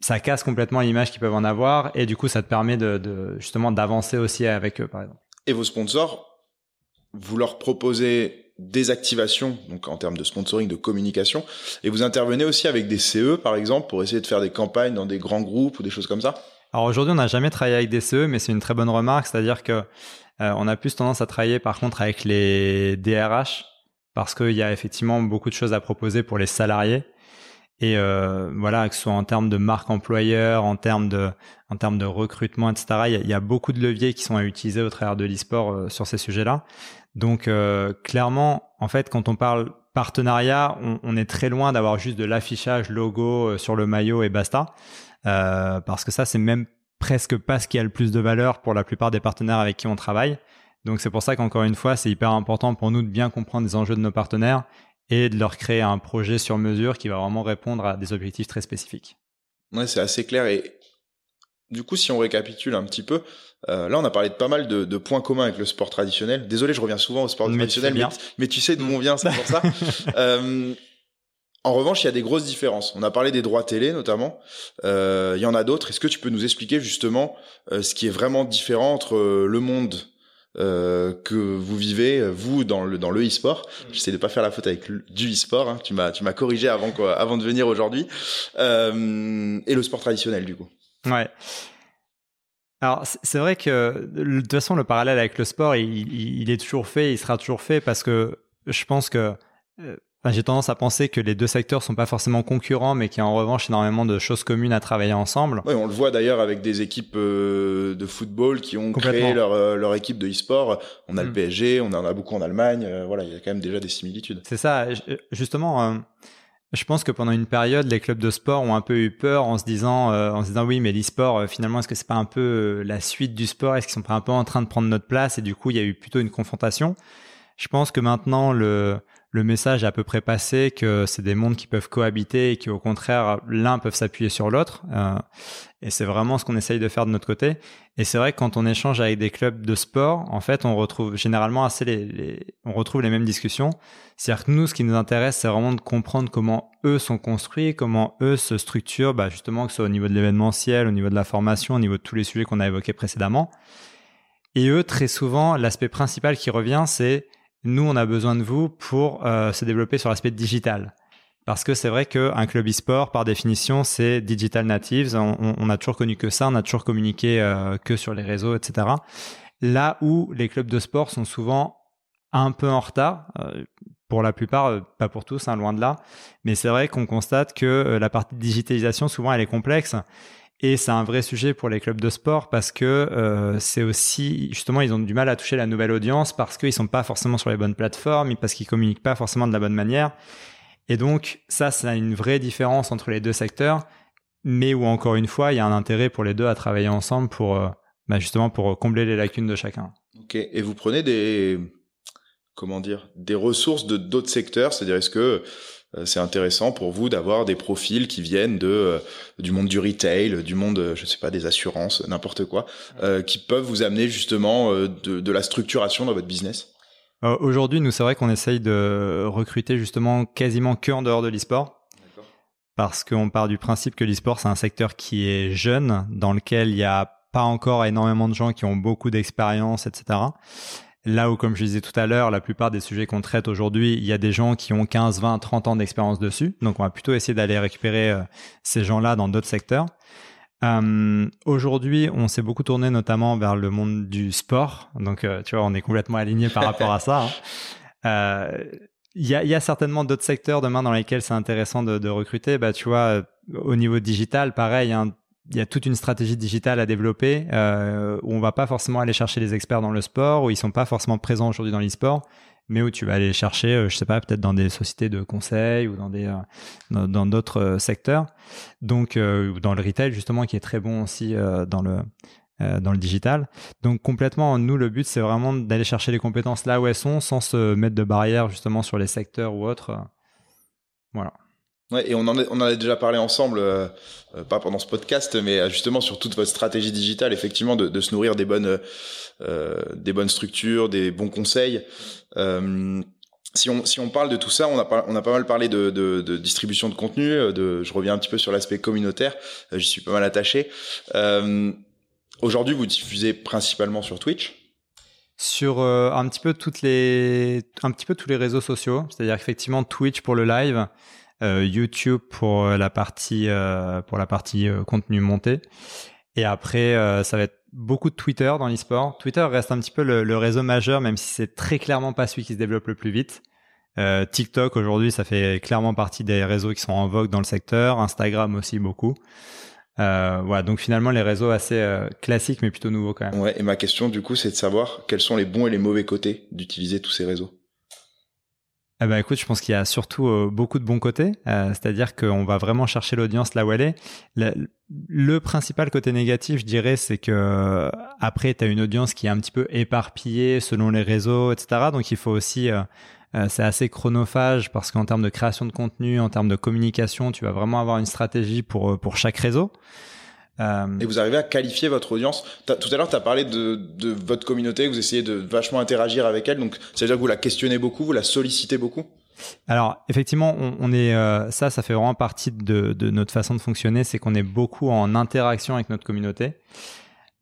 Ça casse complètement l'image qu'ils peuvent en avoir, et du coup, ça te permet de justement d'avancer aussi avec eux, par exemple. Et vos sponsors, vous leur proposez des activations, donc en termes de sponsoring, de communication, et vous intervenez aussi avec des CE, par exemple, pour essayer de faire des campagnes dans des grands groupes ou des choses comme ça. Alors aujourd'hui, on n'a jamais travaillé avec des CE, mais c'est une très bonne remarque, c'est-à-dire que euh, on a plus tendance à travailler par contre avec les DRH parce qu'il y a effectivement beaucoup de choses à proposer pour les salariés. Et euh, voilà, que ce soit en termes de marque employeur, en termes de, en termes de recrutement, etc. Il y, a, beaucoup de leviers qui sont à utiliser au travers de l'e-sport euh, sur ces sujets-là. Donc euh, clairement, en fait, quand on parle partenariat, on, on est très loin d'avoir juste de l'affichage logo sur le maillot et basta. Parce que ça, c'est même presque pas ce qui a le plus de valeur pour la plupart des partenaires avec qui on travaille. Donc c'est pour ça qu'encore une fois, c'est hyper important pour nous de bien comprendre les enjeux de nos partenaires et de leur créer un projet sur mesure qui va vraiment répondre à des objectifs très spécifiques. Ouais, c'est assez clair. Et du coup, si on récapitule un petit peu, euh, là, on a parlé de pas mal de, de points communs avec le sport traditionnel. Désolé, je reviens souvent au sport Mais traditionnel, mais, mais tu sais d'où on vient, c'est pour ça. Euh, en revanche, il y a des grosses différences. On a parlé des droits télé, notamment. Euh, il y en a d'autres. Est-ce que tu peux nous expliquer justement ce qui est vraiment différent entre le monde euh, que vous vivez, vous, dans le dans le e-sport J'essaie de pas faire la faute avec du e-sport. Hein. Tu m'as tu m'as corrigé avant quoi, avant de venir aujourd'hui. Euh, et le sport traditionnel, du coup. Ouais. Alors c'est- vrai que de toute façon le parallèle avec le sport il- il est toujours fait, il sera toujours fait parce que je pense que euh, j'ai tendance à penser que les deux secteurs sont pas forcément concurrents, mais qu'il y a en revanche énormément de choses communes à travailler ensemble. Oui, on le voit d'ailleurs avec des équipes euh, de football qui ont créé leur, euh, leur équipe de e-sport. On a le mm. PSG, on en a beaucoup en Allemagne. Euh, voilà, il y a quand même déjà des similitudes. C'est ça. Justement, je pense que pendant une période, les clubs de sport ont un peu eu peur en se disant, en se disant oui, mais l'e-sport, finalement, est-ce que c'est pas un peu la suite du sport? Est-ce qu'ils sont pas un peu en train de prendre notre place? Et du coup, il y a eu plutôt une confrontation. Je pense que maintenant, le le message est à peu près passé que c'est des mondes qui peuvent cohabiter et qui au contraire l'un peuvent s'appuyer sur l'autre euh, et c'est vraiment ce qu'on essaye de faire de notre côté. Et c'est vrai que quand on échange avec des clubs de sport en fait on retrouve généralement assez les, on retrouve les mêmes discussions. C'est-à-dire que nous ce qui nous intéresse c'est vraiment de comprendre comment eux sont construits comment eux se structurent bah justement que ce soit au niveau de l'événementiel au niveau de la formation au niveau de tous les sujets qu'on a évoqués précédemment. Et eux très souvent l'aspect principal qui revient c'est nous, on a besoin de vous pour euh, se développer sur l'aspect digital. Parce que c'est vrai qu'un club e-sport, par définition, c'est digital natives. On, a toujours connu que ça, on a toujours communiqué euh, que sur les réseaux, etc. Là où les clubs de sport sont souvent un peu en retard, euh, pour la plupart, pas pour tous, hein, loin de là. Mais c'est vrai qu'on constate que la partie de digitalisation, souvent, elle est complexe. Et c'est un vrai sujet pour les clubs de sport parce que euh, c'est aussi justement ils ont du mal à toucher la nouvelle audience parce qu'ils sont pas forcément sur les bonnes plateformes, parce qu'ils communiquent pas forcément de la bonne manière. Et donc ça, c'est une vraie différence entre les deux secteurs, mais où encore une fois, il y a un intérêt pour les deux à travailler ensemble pour euh, bah, justement pour combler les lacunes de chacun. Ok. Et vous prenez des comment dire des ressources de d'autres secteurs, c'est-à-dire est-ce que c'est intéressant pour vous d'avoir des profils qui viennent de euh, du monde du retail, du monde, euh, je sais pas, des assurances, n'importe quoi, qui peuvent vous amener justement de, de la structuration dans votre business? Aujourd'hui, nous, c'est vrai qu'on essaye de recruter justement quasiment que en dehors de l'e-sport. Parce qu'on part du principe que l'e-sport, c'est un secteur qui est jeune, dans lequel il n'y a pas encore énormément de gens qui ont beaucoup d'expérience, etc. Là où, comme je disais tout à l'heure, la plupart des sujets qu'on traite aujourd'hui, il y a des gens qui ont 15, 20, 30 ans d'expérience dessus. Donc, on va plutôt essayer d'aller récupérer euh, ces gens-là dans d'autres secteurs. Euh, aujourd'hui, on s'est beaucoup tourné notamment vers le monde du sport. Donc, euh, tu vois, on est complètement aligné par rapport à ça. Hein. Il y, a, y, a, certainement d'autres secteurs demain dans lesquels c'est intéressant de, de, recruter. Bah, tu vois, au niveau digital, pareil, hein, il y a toute une stratégie digitale à développer euh, où on va pas forcément aller chercher les experts dans le sport, où ils sont pas forcément présents aujourd'hui dans l'e-sport, mais où tu vas aller chercher, euh, je sais pas, peut-être dans des sociétés de conseil ou dans des euh, dans d'autres euh, secteurs. Donc dans le retail justement qui est très bon aussi dans le dans le digital. Donc complètement, nous le but c'est vraiment d'aller chercher les compétences là où elles sont, sans se mettre de barrières justement sur les secteurs ou autres. Voilà. Ouais, et on en, a, déjà parlé ensemble, euh, euh, pas pendant ce podcast, mais euh, justement sur toute votre stratégie digitale, effectivement, de, se nourrir des bonnes, des bonnes structures, des bons conseils. Si on, parle de tout ça, on a, pas, mal parlé de, distribution de contenu. Je reviens un petit peu sur l'aspect communautaire. J'y suis pas mal attaché. Aujourd'hui, vous diffusez principalement sur Twitch? Sur un petit peu un petit peu tous les réseaux sociaux c'est-à-dire effectivement Twitch pour le live YouTube pour euh, la partie euh, pour la partie contenu monté. Et après, ça va être beaucoup de Twitter dans l'e-sport. Twitter reste un petit peu le, réseau majeur, même si c'est très clairement pas celui qui se développe le plus vite. Euh, TikTok aujourd'hui, ça fait clairement partie des réseaux qui sont en vogue dans le secteur. Instagram aussi beaucoup. Euh, voilà, donc finalement les réseaux assez classiques mais plutôt nouveaux quand même. Et ma question du coup, c'est de savoir quels sont les bons et les mauvais côtés d'utiliser tous ces réseaux. Eh ben, écoute, je pense qu'il y a surtout euh, beaucoup de bons côtés, euh, c'est-à-dire qu'on va vraiment chercher l'audience là où elle est. Le, principal côté négatif, je dirais, c'est que après, tu as une audience qui est un petit peu éparpillée selon les réseaux, etc. Donc il faut aussi, euh, c'est assez chronophage parce qu'en termes de création de contenu, en termes de communication, tu vas vraiment avoir une stratégie pour pour chaque réseau. Euh... Et vous arrivez à qualifier votre audience. Tout à l'heure, tu as parlé de, de, votre communauté, vous essayez de vachement interagir avec elle. Donc, c'est-à-dire que vous la questionnez beaucoup, vous la sollicitez beaucoup? Alors effectivement, on, on est euh, ça, ça fait vraiment partie de, de notre façon de fonctionner, c'est qu'on est beaucoup en interaction avec notre communauté.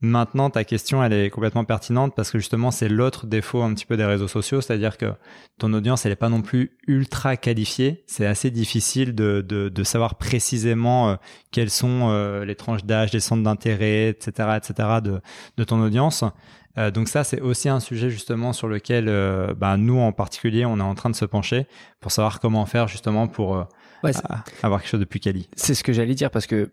Maintenant, ta question, elle est complètement pertinente parce que justement, c'est l'autre défaut un petit peu des réseaux sociaux, c'est-à-dire que ton audience, elle n'est pas non plus ultra qualifiée. C'est assez difficile de, de, de savoir précisément euh, quelles sont euh, les tranches d'âge, les centres d'intérêt, etc., etc. de, de ton audience. Euh, donc ça, c'est aussi un sujet justement sur lequel bah, nous en particulier, on est en train de se pencher pour savoir comment faire justement pour Ouais, avoir quelque chose de plus quali. C'est ce que j'allais dire parce que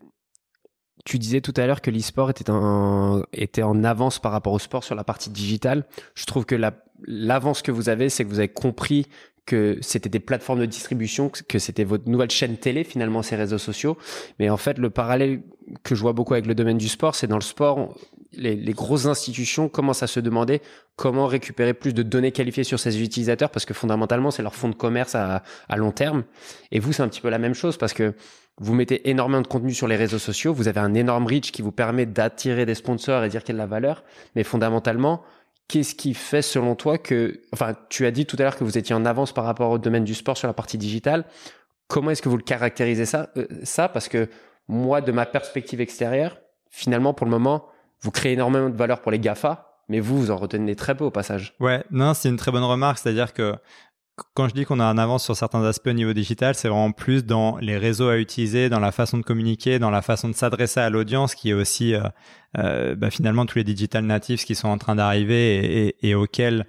tu disais tout à l'heure que l'e-sport était en, était en avance par rapport au sport sur la partie digitale. Je trouve que la- l'avance que vous avez, c'est que vous avez compris que c'était des plateformes de distribution, que c'était votre nouvelle chaîne télé finalement ces réseaux sociaux. Mais en fait, le parallèle que je vois beaucoup avec le domaine du sport, c'est dans le sport, les grosses institutions commencent à se demander comment récupérer plus de données qualifiées sur ces utilisateurs parce que fondamentalement, c'est leur fonds de commerce à, à long terme. Et vous, c'est un petit peu la même chose parce que vous mettez énormément de contenu sur les réseaux sociaux, vous avez un énorme reach qui vous permet d'attirer des sponsors et dire qu'il y a de la valeur, mais fondamentalement, qu'est-ce qui fait selon toi que, enfin, tu as dit tout à l'heure que vous étiez en avance par rapport au domaine du sport sur la partie digitale. Comment est-ce que vous le caractérisez ça, euh, ça? Parce que moi, de ma perspective extérieure, finalement, pour le moment, vous créez énormément de valeur pour les GAFA, mais vous, vous en retenez très peu au passage. Ouais, non, c'est une très bonne remarque. C'est-à-dire que quand je dis qu'on a un avance sur certains aspects au niveau digital, c'est vraiment plus dans les réseaux à utiliser, dans la façon de communiquer, dans la façon de s'adresser à l'audience, qui est aussi euh, euh, bah, finalement tous les digital natives qui sont en train d'arriver et, auxquels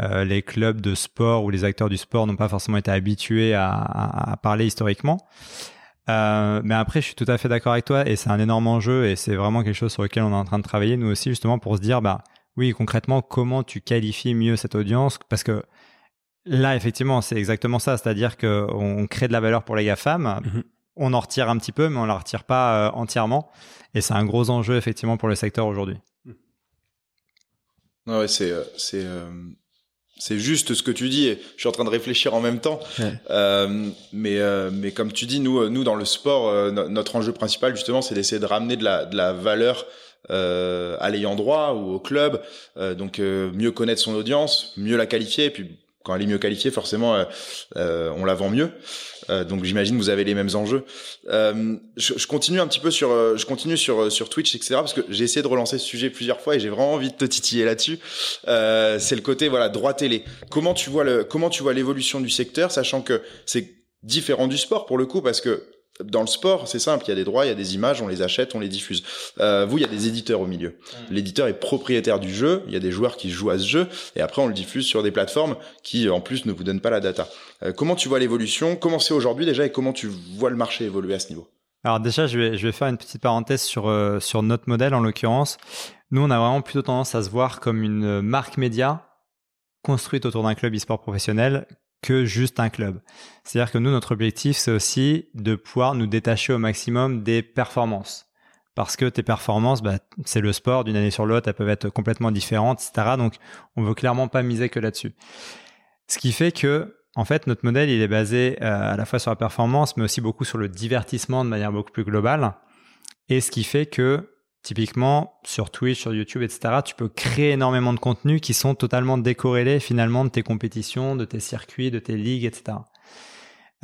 euh, les clubs de sport ou les acteurs du sport n'ont pas forcément été habitués à, à- parler historiquement. Mais après, je suis tout à fait d'accord avec toi et c'est un énorme enjeu et c'est vraiment quelque chose sur lequel on est en train de travailler nous aussi justement pour se dire bah oui concrètement comment tu qualifies mieux cette audience? Parce que là effectivement c'est exactement ça c'est-à-dire que on crée de la valeur pour les GAFAM Mhm. on en retire un petit peu mais on la retire pas euh, entièrement et c'est un gros enjeu effectivement pour le secteur aujourd'hui ouais, c'est euh, c'est euh, c'est juste ce que tu dis. Et je suis en train de réfléchir en même temps. Ouais. Euh, mais euh, mais comme tu dis, nous nous dans le sport, euh, no- notre enjeu principal justement, c'est d'essayer de ramener de la de la valeur euh, à l'ayant droit ou au club. Euh, donc euh, mieux connaître son audience, mieux la qualifier. Et puis quand elle est mieux qualifiée, forcément, euh, euh, on la vend mieux. Euh, donc j'imagine vous avez les mêmes enjeux. Euh, je, je continue un petit peu sur, euh, je continue sur sur Twitch, etc. Parce que j'ai essayé de relancer ce sujet plusieurs fois et j'ai vraiment envie de te titiller là-dessus. C'est le côté voilà droit télé. Comment tu vois le, comment tu vois l'évolution du secteur, sachant que c'est différent du sport pour le coup, parce que dans le sport, c'est simple, il y a des droits, il y a des images, on les achète, on les diffuse. Euh, vous, il y a des éditeurs au milieu. L'éditeur est propriétaire du jeu, il y a des joueurs qui jouent à ce jeu, et après on le diffuse sur des plateformes qui, en plus, ne vous donnent pas la data. Euh, comment tu vois l'évolution? Comment c'est aujourd'hui déjà, et comment tu vois le marché évoluer à ce niveau? Alors déjà, je vais, je vais faire une petite parenthèse sur, euh, sur notre modèle en l'occurrence. Nous, on a vraiment plutôt tendance à se voir comme une marque média construite autour d'un club e-sport professionnel que juste un club. C'est-à-dire que nous, notre objectif, c'est aussi de pouvoir nous détacher au maximum des performances. Parce que tes performances, bah, c'est le sport, d'une année sur l'autre, elles peuvent être complètement différentes, etc. Donc, on veut clairement pas miser que là-dessus. Ce qui fait que, en fait, notre modèle, il est basé euh, à la fois sur la performance, mais aussi beaucoup sur le divertissement de manière beaucoup plus globale. Et ce qui fait que, typiquement, sur Twitch, sur YouTube, etc., tu peux créer énormément de contenus qui sont totalement décorrélés finalement de tes compétitions, de tes circuits, de tes ligues, etc.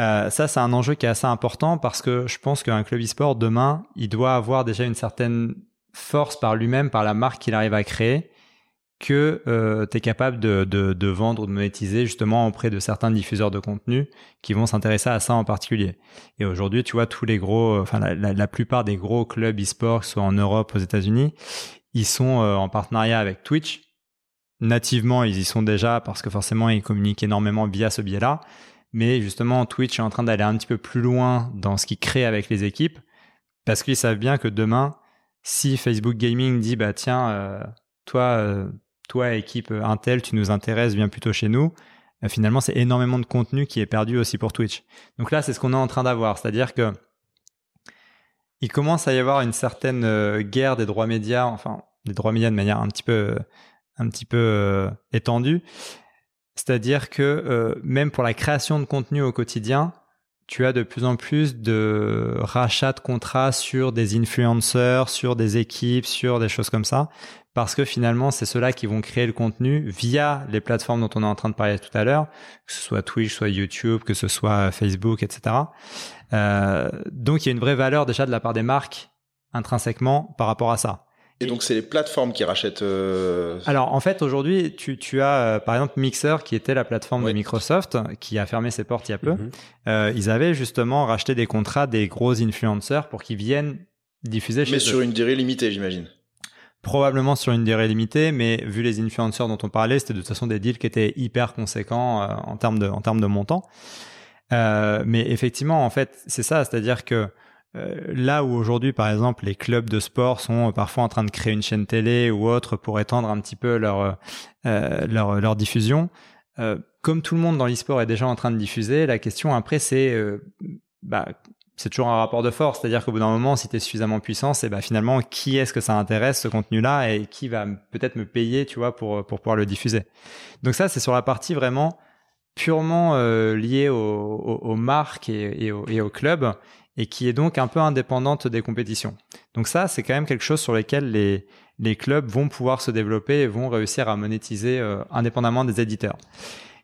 Euh, ça, c'est un enjeu qui est assez important parce que je pense qu'un club e-sport, demain, il doit avoir déjà une certaine force par lui-même, par la marque qu'il arrive à créer, que euh, tu es capable de, de, vendre ou de monétiser justement auprès de certains diffuseurs de contenu qui vont s'intéresser à ça en particulier. Et aujourd'hui, tu vois, tous les gros, enfin la, plupart des gros clubs e-sport, soit en Europe, aux États-Unis, ils sont euh, en partenariat avec Twitch. Nativement, ils y sont déjà parce que forcément, ils communiquent énormément via ce biais-là. Mais justement, Twitch est en train d'aller un petit peu plus loin dans ce qu'ils créent avec les équipes parce qu'ils savent bien que demain, si Facebook Gaming dit bah tiens, euh, toi, euh, toi équipe Intel, tu nous intéresses, viens plutôt chez nous. Euh, finalement, c'est énormément de contenu qui est perdu aussi pour Twitch. Donc là, c'est ce qu'on est en train d'avoir, c'est-à-dire que il commence à y avoir une certaine euh, guerre des droits médias, enfin des droits médias de manière un petit peu, euh, étendue. C'est-à-dire que même pour la création de contenu au quotidien, tu as de plus en plus de rachats de contrats sur des influenceurs, sur des équipes, sur des choses comme ça, parce que finalement, c'est ceux-là qui vont créer le contenu via les plateformes dont on est en train de parler tout à l'heure, que ce soit Twitch, soit YouTube, que ce soit Facebook, etc. Euh, donc, il y a une vraie valeur déjà de la part des marques intrinsèquement par rapport à ça. Et donc, c'est les plateformes qui rachètent. Euh... Alors, en fait, aujourd'hui, tu, tu as, euh, par exemple, Mixer, qui était la plateforme Oui. de Microsoft, qui a fermé ses portes il y a peu. Mhm. Euh, ils avaient justement racheté des contrats des gros influenceurs pour qu'ils viennent diffuser chez Mais eux. sur une durée limitée, j'imagine. probablement sur une durée limitée, mais vu les influenceurs dont on parlait, c'était de toute façon des deals qui étaient hyper conséquents euh, en termes de en termes de montant. Euh, mais effectivement, en fait, c'est ça, c'est-à-dire que euh, là où aujourd'hui, par exemple, les clubs de sport sont parfois en train de créer une chaîne télé ou autre pour étendre un petit peu leur leur, leur diffusion, comme tout le monde dans l'e-sport est déjà en train de diffuser, la question après c'est bah, c'est toujours un rapport de force. C'est-à-dire qu'au bout d'un moment, si tu es suffisamment puissant, c'est bah, finalement qui est-ce que ça intéresse ce contenu-là et qui va peut-être me payer, tu vois, pour, pour pouvoir le diffuser. Donc ça, c'est sur la partie vraiment purement euh, liée aux, marques et, et, au, club et qui est donc un peu indépendante des compétitions. Donc ça, c'est quand même quelque chose sur lequel les, les clubs vont pouvoir se développer et vont réussir à monétiser euh, indépendamment des éditeurs.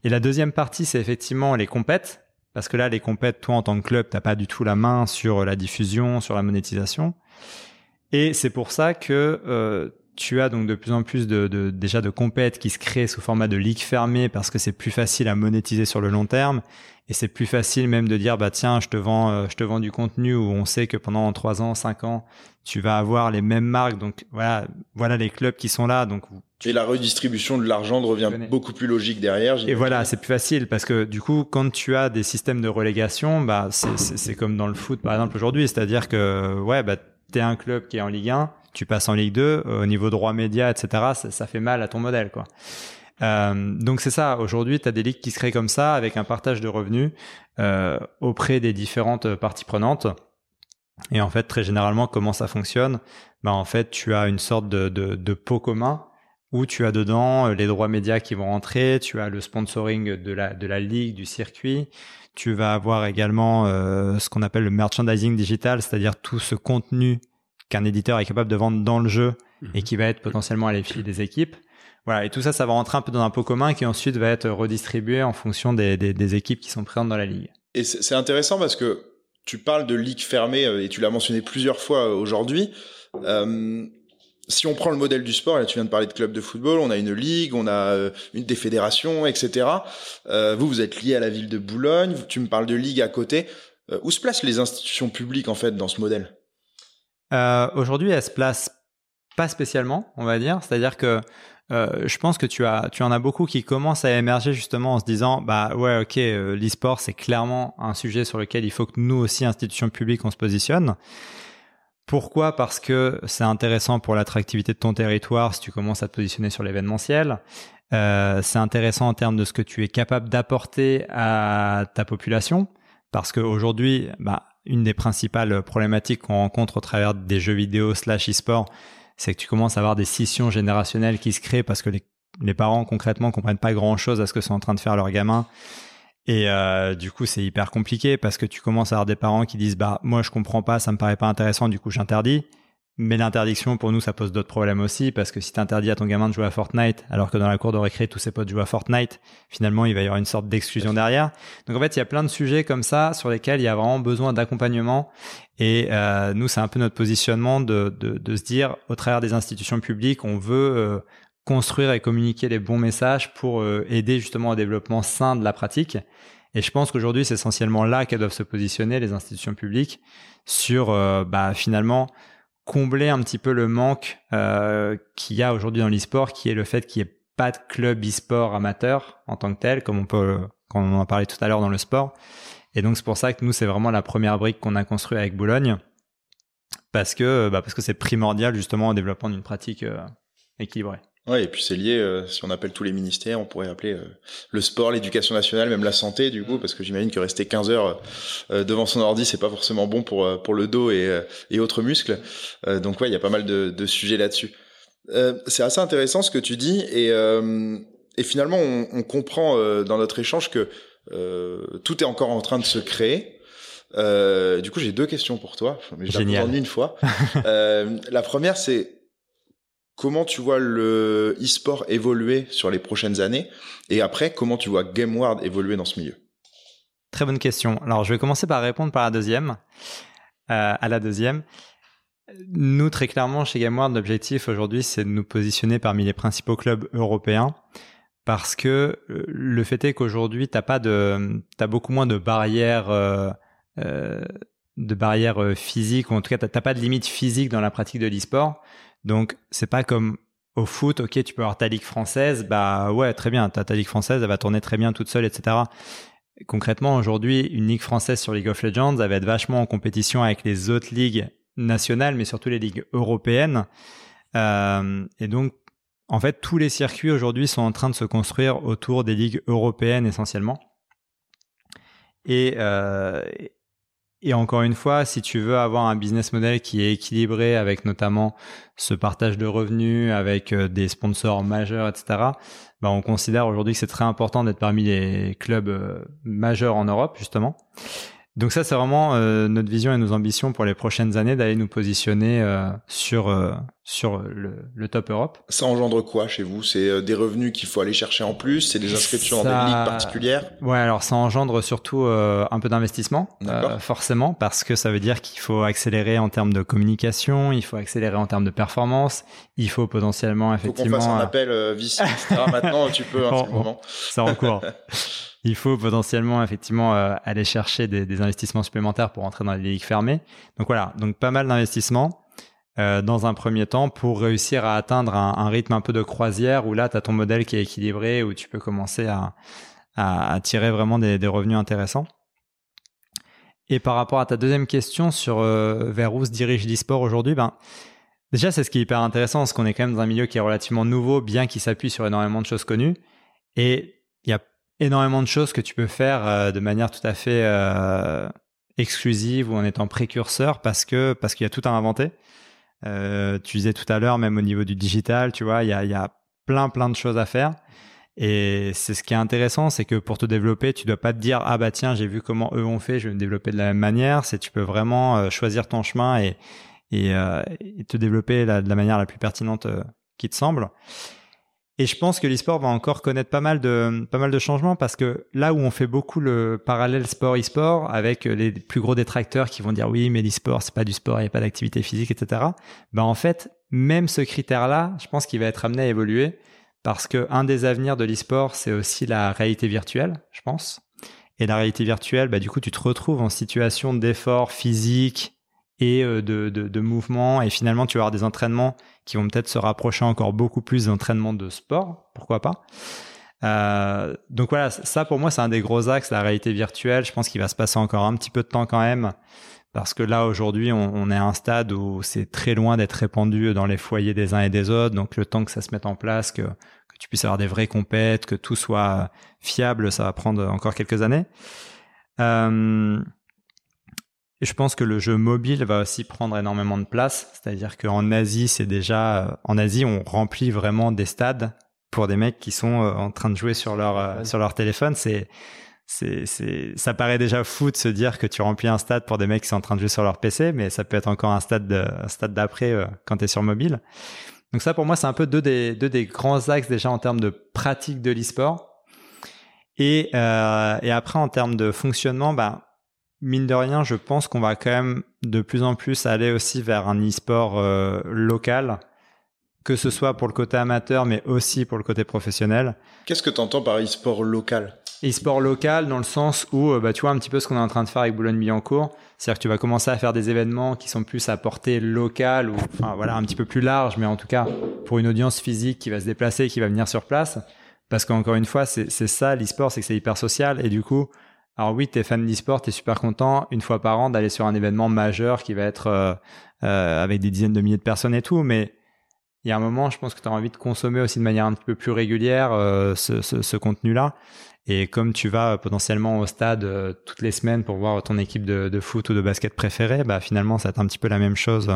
Et la deuxième partie, c'est effectivement les compètes. Parce que là, les compètes, toi, en tant que club, t'as pas du tout la main sur la diffusion, sur la monétisation. Et c'est pour ça que euh, tu as donc de plus en plus de, de, déjà de compètes qui se créent sous format de ligue fermée parce que c'est plus facile à monétiser sur le long terme. Et c'est plus facile même de dire bah tiens je te vends euh, je te vends du contenu où on sait que pendant trois ans cinq ans tu vas avoir les mêmes marques. Donc voilà voilà les clubs qui sont là. Donc et la redistribution de l'argent devient beaucoup plus logique derrière. Et voilà, c'est plus facile parce que du coup, quand tu as des systèmes de relégation, bah c'est comme dans le foot par exemple aujourd'hui, c'est-à-dire que ouais, bah t'es un club qui est en Ligue 1, tu passes en Ligue 2, euh, au niveau droit média, etc. Ça, fait mal à ton modèle. Euh, donc c'est ça. Aujourd'hui, tu as des ligues qui se créent comme ça, avec un partage de revenus euh, auprès des différentes parties prenantes. Et en fait, très généralement, comment ça fonctionne? Bah, En fait, tu as une sorte de, pot commun où tu as dedans les droits médias qui vont rentrer, tu as le sponsoring de la, de la ligue, du circuit, tu vas avoir également ce qu'on appelle le merchandising digital, c'est-à-dire tout ce contenu qu'un éditeur est capable de vendre dans le jeu et mhm. qui va être potentiellement à l'effet des équipes. Voilà, et tout ça, ça va rentrer un peu dans un pot commun qui ensuite va être redistribué en fonction des, des, des équipes qui sont présentes dans la ligue. Et c'est intéressant parce que tu parles de ligue fermée euh, et tu l'as mentionné plusieurs fois aujourd'hui. Euh, si on prend le modèle du sport, là tu viens de parler de club de football, on a une ligue, on a euh, une des fédérations, etc. Euh, vous, vous êtes lié à la ville de Boulogne, tu me parles de ligue à côté. Euh, où se placent les institutions publiques en fait dans ce modèle? Euh, Aujourd'hui, elles se placent pas spécialement, on va dire. C'est-à-dire que euh, je pense que tu as, tu en as beaucoup qui commencent à émerger justement en se disant, bah ouais, ok, l'e-sport c'est clairement un sujet sur lequel il faut que nous aussi institutions publiques on se positionne. Pourquoi? Parce que c'est intéressant pour l'attractivité de ton territoire si tu commences à te positionner sur l'événementiel. Euh, c'est intéressant en termes de ce que tu es capable d'apporter à ta population. Parce qu'aujourd'hui, bah, une des principales problématiques qu'on rencontre au travers des jeux vidéo slash e-sport, c'est que tu commences à avoir des scissions générationnelles qui se créent parce que les, parents concrètement comprennent pas grand chose à ce que sont en train de faire leurs gamins et euh, du coup, c'est hyper compliqué parce que tu commences à avoir des parents qui disent bah moi je comprends pas, ça me paraît pas intéressant, du coup j'interdis. Mais l'interdiction pour nous ça pose d'autres problèmes aussi parce que si tu interdis à ton gamin de jouer à Fortnite alors que dans la cour de récré tous ses potes jouent à Fortnite, finalement il va y avoir une sorte d'exclusion derrière. Donc en fait il y a plein de sujets comme ça sur lesquels il y a vraiment besoin d'accompagnement et euh, nous c'est un peu notre positionnement de, de, de, se dire au travers des institutions publiques on veut euh, construire et communiquer les bons messages pour euh, aider justement au développement sain de la pratique. Et je pense qu'aujourd'hui, c'est essentiellement là qu'elles doivent se positionner, les institutions publiques, sur euh, bah, finalement combler un petit peu le manque euh, qu'il y a aujourd'hui dans l'e-sport, qui est le fait qu'il n'y ait pas de club e-sport amateur en tant que tel, comme on peut, quand on en parlait tout à l'heure dans le sport. Et donc c'est pour ça que nous, c'est vraiment la première brique qu'on a construite avec Boulogne, parce que bah, parce que c'est primordial justement au développement d'une pratique équilibrée. Ouais, et puis c'est lié, euh, si on appelle tous les ministères, on pourrait appeler euh, le sport, l'éducation nationale, même la santé, du coup, parce que j'imagine que rester 15 heures euh, devant son ordi, c'est pas forcément bon pour, pour le dos et, et autres muscles. donc ouais, il y a pas mal de, de sujets là-dessus. c'est assez intéressant ce que tu dis, et, et finalement, on, on comprend dans notre échange que tout est encore en train de se créer. du coup, j'ai deux questions pour toi, mais je en une fois. la première, c'est comment tu vois le e-sport évoluer sur les prochaines années Et après, comment tu vois GameWard évoluer dans ce milieu? Très bonne question. Alors, je vais commencer par répondre par la deuxième. Euh, à la deuxième. Nous, très clairement, chez GameWard, l'objectif aujourd'hui, c'est de nous positionner parmi les principaux clubs européens parce que euh, le fait est qu'aujourd'hui, t'as pas de, beaucoup moins de barrières, de barrières euh, physiques, ou en tout cas, t'as pas de limite physique dans la pratique de l'e-sport. Donc c'est pas comme au foot, ok, tu peux avoir ta ligue française, bah ouais, très bien, ta, ta ligue française, elle va tourner très bien toute seule, etc. Concrètement, aujourd'hui, une ligue française sur League of Legends, elle va être vachement en compétition avec les autres ligues nationales, mais surtout les ligues européennes. Euh, et donc, en fait, tous les circuits aujourd'hui sont en train de se construire autour des ligues européennes essentiellement. Et, euh, et encore une fois, si tu veux avoir un business model qui est équilibré avec notamment ce partage de revenus, avec euh, des sponsors majeurs, etc., bah on considère aujourd'hui que c'est très important d'être parmi les clubs euh, majeurs en Europe, justement. Donc ça, c'est vraiment euh, notre vision et nos ambitions pour les prochaines années d'aller nous positionner euh, sur euh, sur le, le, top Europe. Ça engendre quoi chez vous? C'est des revenus qu'il faut aller chercher en plus? C'est des inscriptions ça... dans des ligues particulières? Ouais, alors ça engendre surtout un peu d'investissement, forcément, parce que ça veut dire qu'il faut accélérer en termes de communication, il faut accélérer en termes de performance, il faut potentiellement effectivement. Faut qu'on fasse un appel vice, etc. Maintenant, tu peux. Hein, bon, c'est en cours. il faut potentiellement effectivement euh, aller chercher des, des, investissements supplémentaires pour entrer dans les ligues fermées. Donc voilà, donc pas mal d'investissements euh, dans un premier temps pour réussir à atteindre un, un rythme un peu de croisière où là, tu as ton modèle qui est équilibré, où tu peux commencer à, à, à tirer vraiment des, des, revenus intéressants. Et par rapport à ta deuxième question sur euh, vers où se dirige l'e-sport aujourd'hui, ben, déjà c'est ce qui est hyper intéressant, parce qu'on est quand même dans un milieu qui est relativement nouveau, bien qu'il s'appuie sur énormément de choses connues. Et énormément de choses que tu peux faire euh, de manière tout à fait euh, exclusive ou en étant précurseur parce que parce qu'il y a tout à inventer. Euh, tu disais tout à l'heure, même au niveau du digital, tu vois, il y a, y a plein plein de choses à faire. Et c'est ce qui est intéressant, c'est que pour te développer, tu dois pas te dire ah bah tiens j'ai vu comment eux ont fait, je vais me développer de la même manière. C'est tu peux vraiment choisir ton chemin et et, te développer de la manière la plus pertinente qui te semble. Et je pense que l'e-sport va encore connaître pas mal de pas mal de changements parce que là où on fait beaucoup le parallèle sport e-sport avec les plus gros détracteurs qui vont dire oui mais l'e-sport c'est pas du sport, il n'y a pas d'activité physique, etc. Ben en fait même ce critère-là, je pense qu'il va être amené à évoluer parce que un des avenirs de l'e-sport c'est aussi la réalité virtuelle, je pense. Et la réalité virtuelle, bah, du coup, tu te retrouves en situation d'effort physique, et euh, de, de, de mouvements. Et finalement, tu vas avoir des entraînements qui vont peut-être se rapprocher encore beaucoup plus d'entraînements de sport, pourquoi pas. Euh, donc voilà, ça pour moi c'est un des gros axes, la réalité virtuelle. Je pense qu'il va se passer encore un petit peu de temps quand même, parce que là aujourd'hui on, est à un stade où c'est très loin d'être répandu dans les foyers des uns et des autres. Donc le temps que ça se mette en place, que, que tu puisses avoir des vraies compètes, que tout soit fiable, ça va prendre encore quelques années. Euh, je pense que le jeu mobile va aussi prendre énormément de place. C'est-à-dire qu'en Asie, c'est déjà, euh, en Asie, on remplit vraiment des stades pour des mecs qui sont euh, en train de jouer sur leur, euh, sur leur téléphone. C'est, c'est, c'est, ça paraît déjà fou de se dire que tu remplis un stade pour des mecs qui sont en train de jouer sur leur PC, mais ça peut être encore un stade de, un stade d'après quand tu es sur mobile. Donc ça, pour moi, c'est un peu deux des, deux des grands axes déjà en termes de pratique de l'e-sport. Et, euh, et après, en termes de fonctionnement, bah, mine de rien, je pense qu'on va quand même de plus en plus aller aussi vers un e-sport euh, local, que ce soit pour le côté amateur, mais aussi pour le côté professionnel. Qu'est-ce que tu entends par e-sport local? E-sport local dans le sens où, euh, bah, tu vois un petit peu ce qu'on est en train de faire avec Boulogne-Billancourt, c'est-à-dire que tu vas commencer à faire des événements qui sont plus à portée locale ou, enfin voilà, un petit peu plus large, mais en tout cas pour une audience physique qui va se déplacer, qui va venir sur place. Parce qu'encore une fois, c'est ça l'e-sport, c'est que c'est hyper social et du coup, alors oui, t'es fan d'e-sport, t'es super content une fois par an d'aller sur un événement majeur qui va être euh, euh, avec des dizaines de milliers de personnes et tout, mais il y a un moment, je pense que tu as envie de consommer aussi de manière un petit peu plus régulière euh, ce, contenu-là. Et comme tu vas potentiellement au stade toutes les semaines pour voir ton équipe de, foot ou de basket préférée, bah finalement, ça va être un petit peu la même chose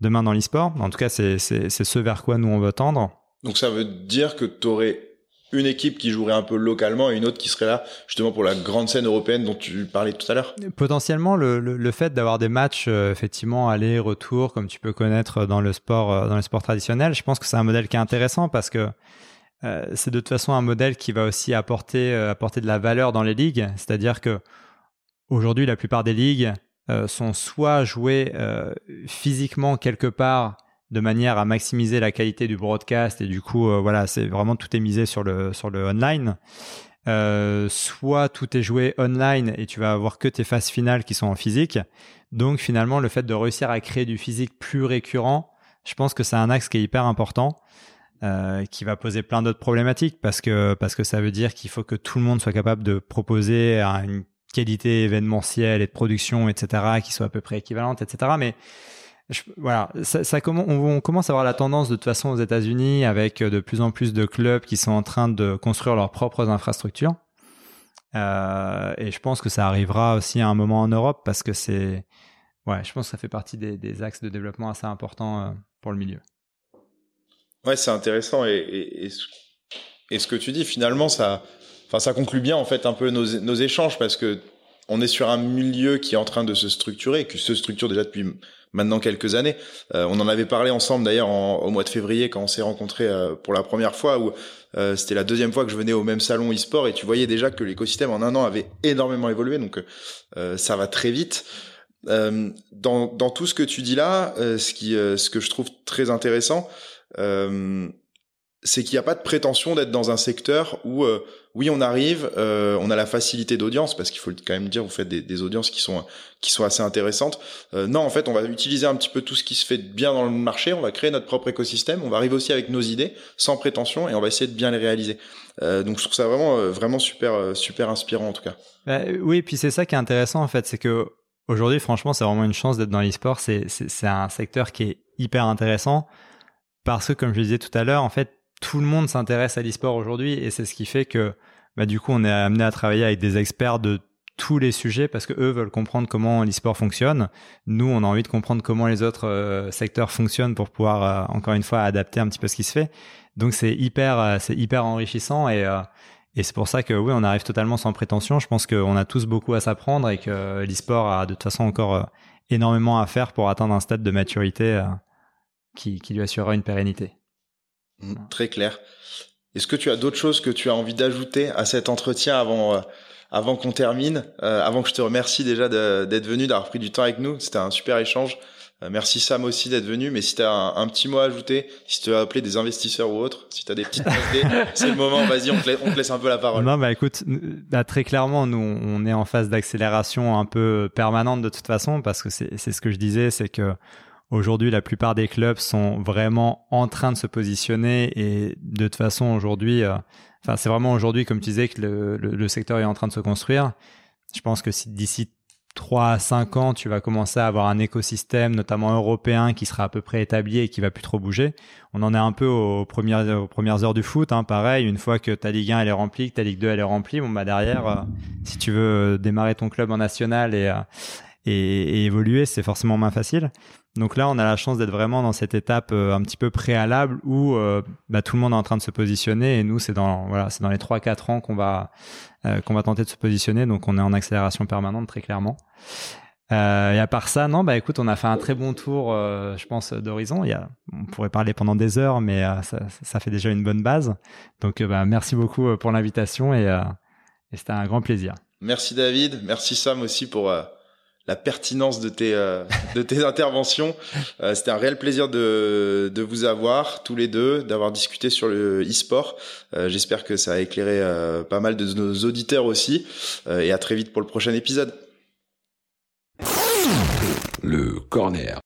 demain dans l'e-sport. En tout cas, c'est ce vers quoi nous on veut tendre. Donc ça veut dire que tu aurais une équipe qui jouerait un peu localement et une autre qui serait là justement pour la grande scène européenne dont tu parlais tout à l'heure. Potentiellement, le, le, fait d'avoir des matchs euh, effectivement aller-retour comme tu peux connaître dans le sport euh, dans le sport traditionnel, je pense que c'est un modèle qui est intéressant parce que euh, c'est de toute façon un modèle qui va aussi apporter apporter de la valeur dans les ligues, c'est-à-dire que aujourd'hui la plupart des ligues sont soit jouées physiquement quelque part de manière à maximiser la qualité du broadcast et du coup euh, voilà c'est vraiment tout est misé sur le sur le online euh, soit tout est joué online et tu vas avoir que tes phases finales qui sont en physique donc finalement le fait de réussir à créer du physique plus récurrent je pense que c'est un axe qui est hyper important. Euh, qui va poser plein d'autres problématiques parce que parce que ça veut dire qu'il faut que tout le monde soit capable de proposer une qualité événementielle et de production, etc., qui soit à peu près équivalente, etc. Mais voilà, ça, on, commence à voir la tendance de toute façon aux États-Unis avec de plus en plus de clubs qui sont en train de construire leurs propres infrastructures. Euh, et je pense que ça arrivera aussi à un moment en Europe parce que c'est, ouais, je pense que ça fait partie des, des axes de développement assez importants euh, pour le milieu. Ouais, c'est intéressant et, et, et, ce que tu dis finalement, ça, enfin, ça conclut bien en fait un peu nos, nos échanges parce que on est sur un milieu qui est en train de se structurer, qui se structure déjà depuis maintenant quelques années. Euh, on en avait parlé ensemble d'ailleurs au mois de février quand on s'est rencontrés euh, pour la première fois, où euh, c'était la deuxième fois que je venais au même salon e-sport et tu voyais déjà que l'écosystème en un an avait énormément évolué, donc ça va très vite. dans, dans tout ce que tu dis là, ce qui, ce que je trouve très intéressant, c'est qu'il n'y a pas de prétention d'être dans un secteur où euh, oui on arrive, euh, on a la facilité d'audience parce qu'il faut quand même dire vous faites des, des, audiences qui sont qui sont assez intéressantes. Euh, non en fait on va utiliser un petit peu tout ce qui se fait bien dans le marché, on va créer notre propre écosystème, on va arriver aussi avec nos idées sans prétention et on va essayer de bien les réaliser. donc je trouve ça vraiment vraiment super super inspirant en tout cas. Bah, oui puis c'est ça qui est intéressant en fait c'est que aujourd'hui franchement c'est vraiment une chance d'être dans l'e-sport, c'est c'est un secteur qui est hyper intéressant parce que comme je disais tout à l'heure en fait tout le monde s'intéresse à l'e-sport aujourd'hui et c'est ce qui fait que bah, du coup on est amené à travailler avec des experts de tous les sujets parce que eux veulent comprendre comment l'e-sport fonctionne. Nous, on a envie de comprendre comment les autres euh, secteurs fonctionnent pour pouvoir euh, encore une fois adapter un petit peu ce qui se fait. Donc c'est hyper euh, c'est hyper enrichissant et et c'est pour ça que oui, on arrive totalement sans prétention. Je pense qu'on a tous beaucoup à s'apprendre et que l'e-sport a de toute façon encore énormément à faire pour atteindre un stade de maturité qui, qui lui assurera une pérennité. Mm, très clair. Est-ce que tu as d'autres choses que tu as envie d'ajouter à cet entretien avant euh, avant qu'on termine, euh, avant que je te remercie déjà d'être venu, d'avoir pris du temps avec nous? C'était un super échange. Euh, merci Sam aussi d'être venu. Mais si tu as un, petit mot à ajouter, si tu veux appeler des investisseurs ou autres, si tu as des petites idées, c'est le moment. Vas-y, on, on, te laisse un peu la parole. Non, bah écoute, bah, très clairement, nous, on est en phase d'accélération un peu permanente de toute façon parce que c'est ce que je disais, c'est que Aujourd'hui, la plupart des clubs sont vraiment en train de se positionner et de toute façon, aujourd'hui, euh, c'est vraiment aujourd'hui, comme tu disais, que le, secteur est en train de se construire. Je pense que d'ici 3 à 5 ans, tu vas commencer à avoir un écosystème, notamment européen, qui sera à peu près établi et qui va plus trop bouger. On en est un peu aux premières, premières heures du foot, hein, pareil. Une fois que ta Ligue 1 elle est remplie, que ta Ligue 2 elle est remplie, bon bah derrière, euh, si tu veux démarrer ton club en national euh, et évoluer, c'est forcément moins facile. Donc là, on a la chance d'être vraiment dans cette étape euh, un petit peu préalable où euh, bah, tout le monde est en train de se positionner et nous, c'est dans voilà, c'est dans les 3-4 ans qu'on va euh, qu'on va tenter de se positionner. Donc on est en accélération permanente très clairement. et à part ça, non, bah écoute, on a fait un très bon tour, je pense, d'horizon. Il y a, on pourrait parler pendant des heures, mais ça, fait déjà une bonne base. Donc, bah, merci beaucoup pour l'invitation et c'était un grand plaisir. Merci David, merci Sam aussi pour la pertinence de tes euh, de tes interventions. Euh, C'était un réel plaisir de de vous avoir tous les deux, d'avoir discuté sur le e-sport. Euh, j'espère que ça a éclairé euh, pas mal de nos auditeurs aussi. et à très vite pour le prochain épisode. Le corner.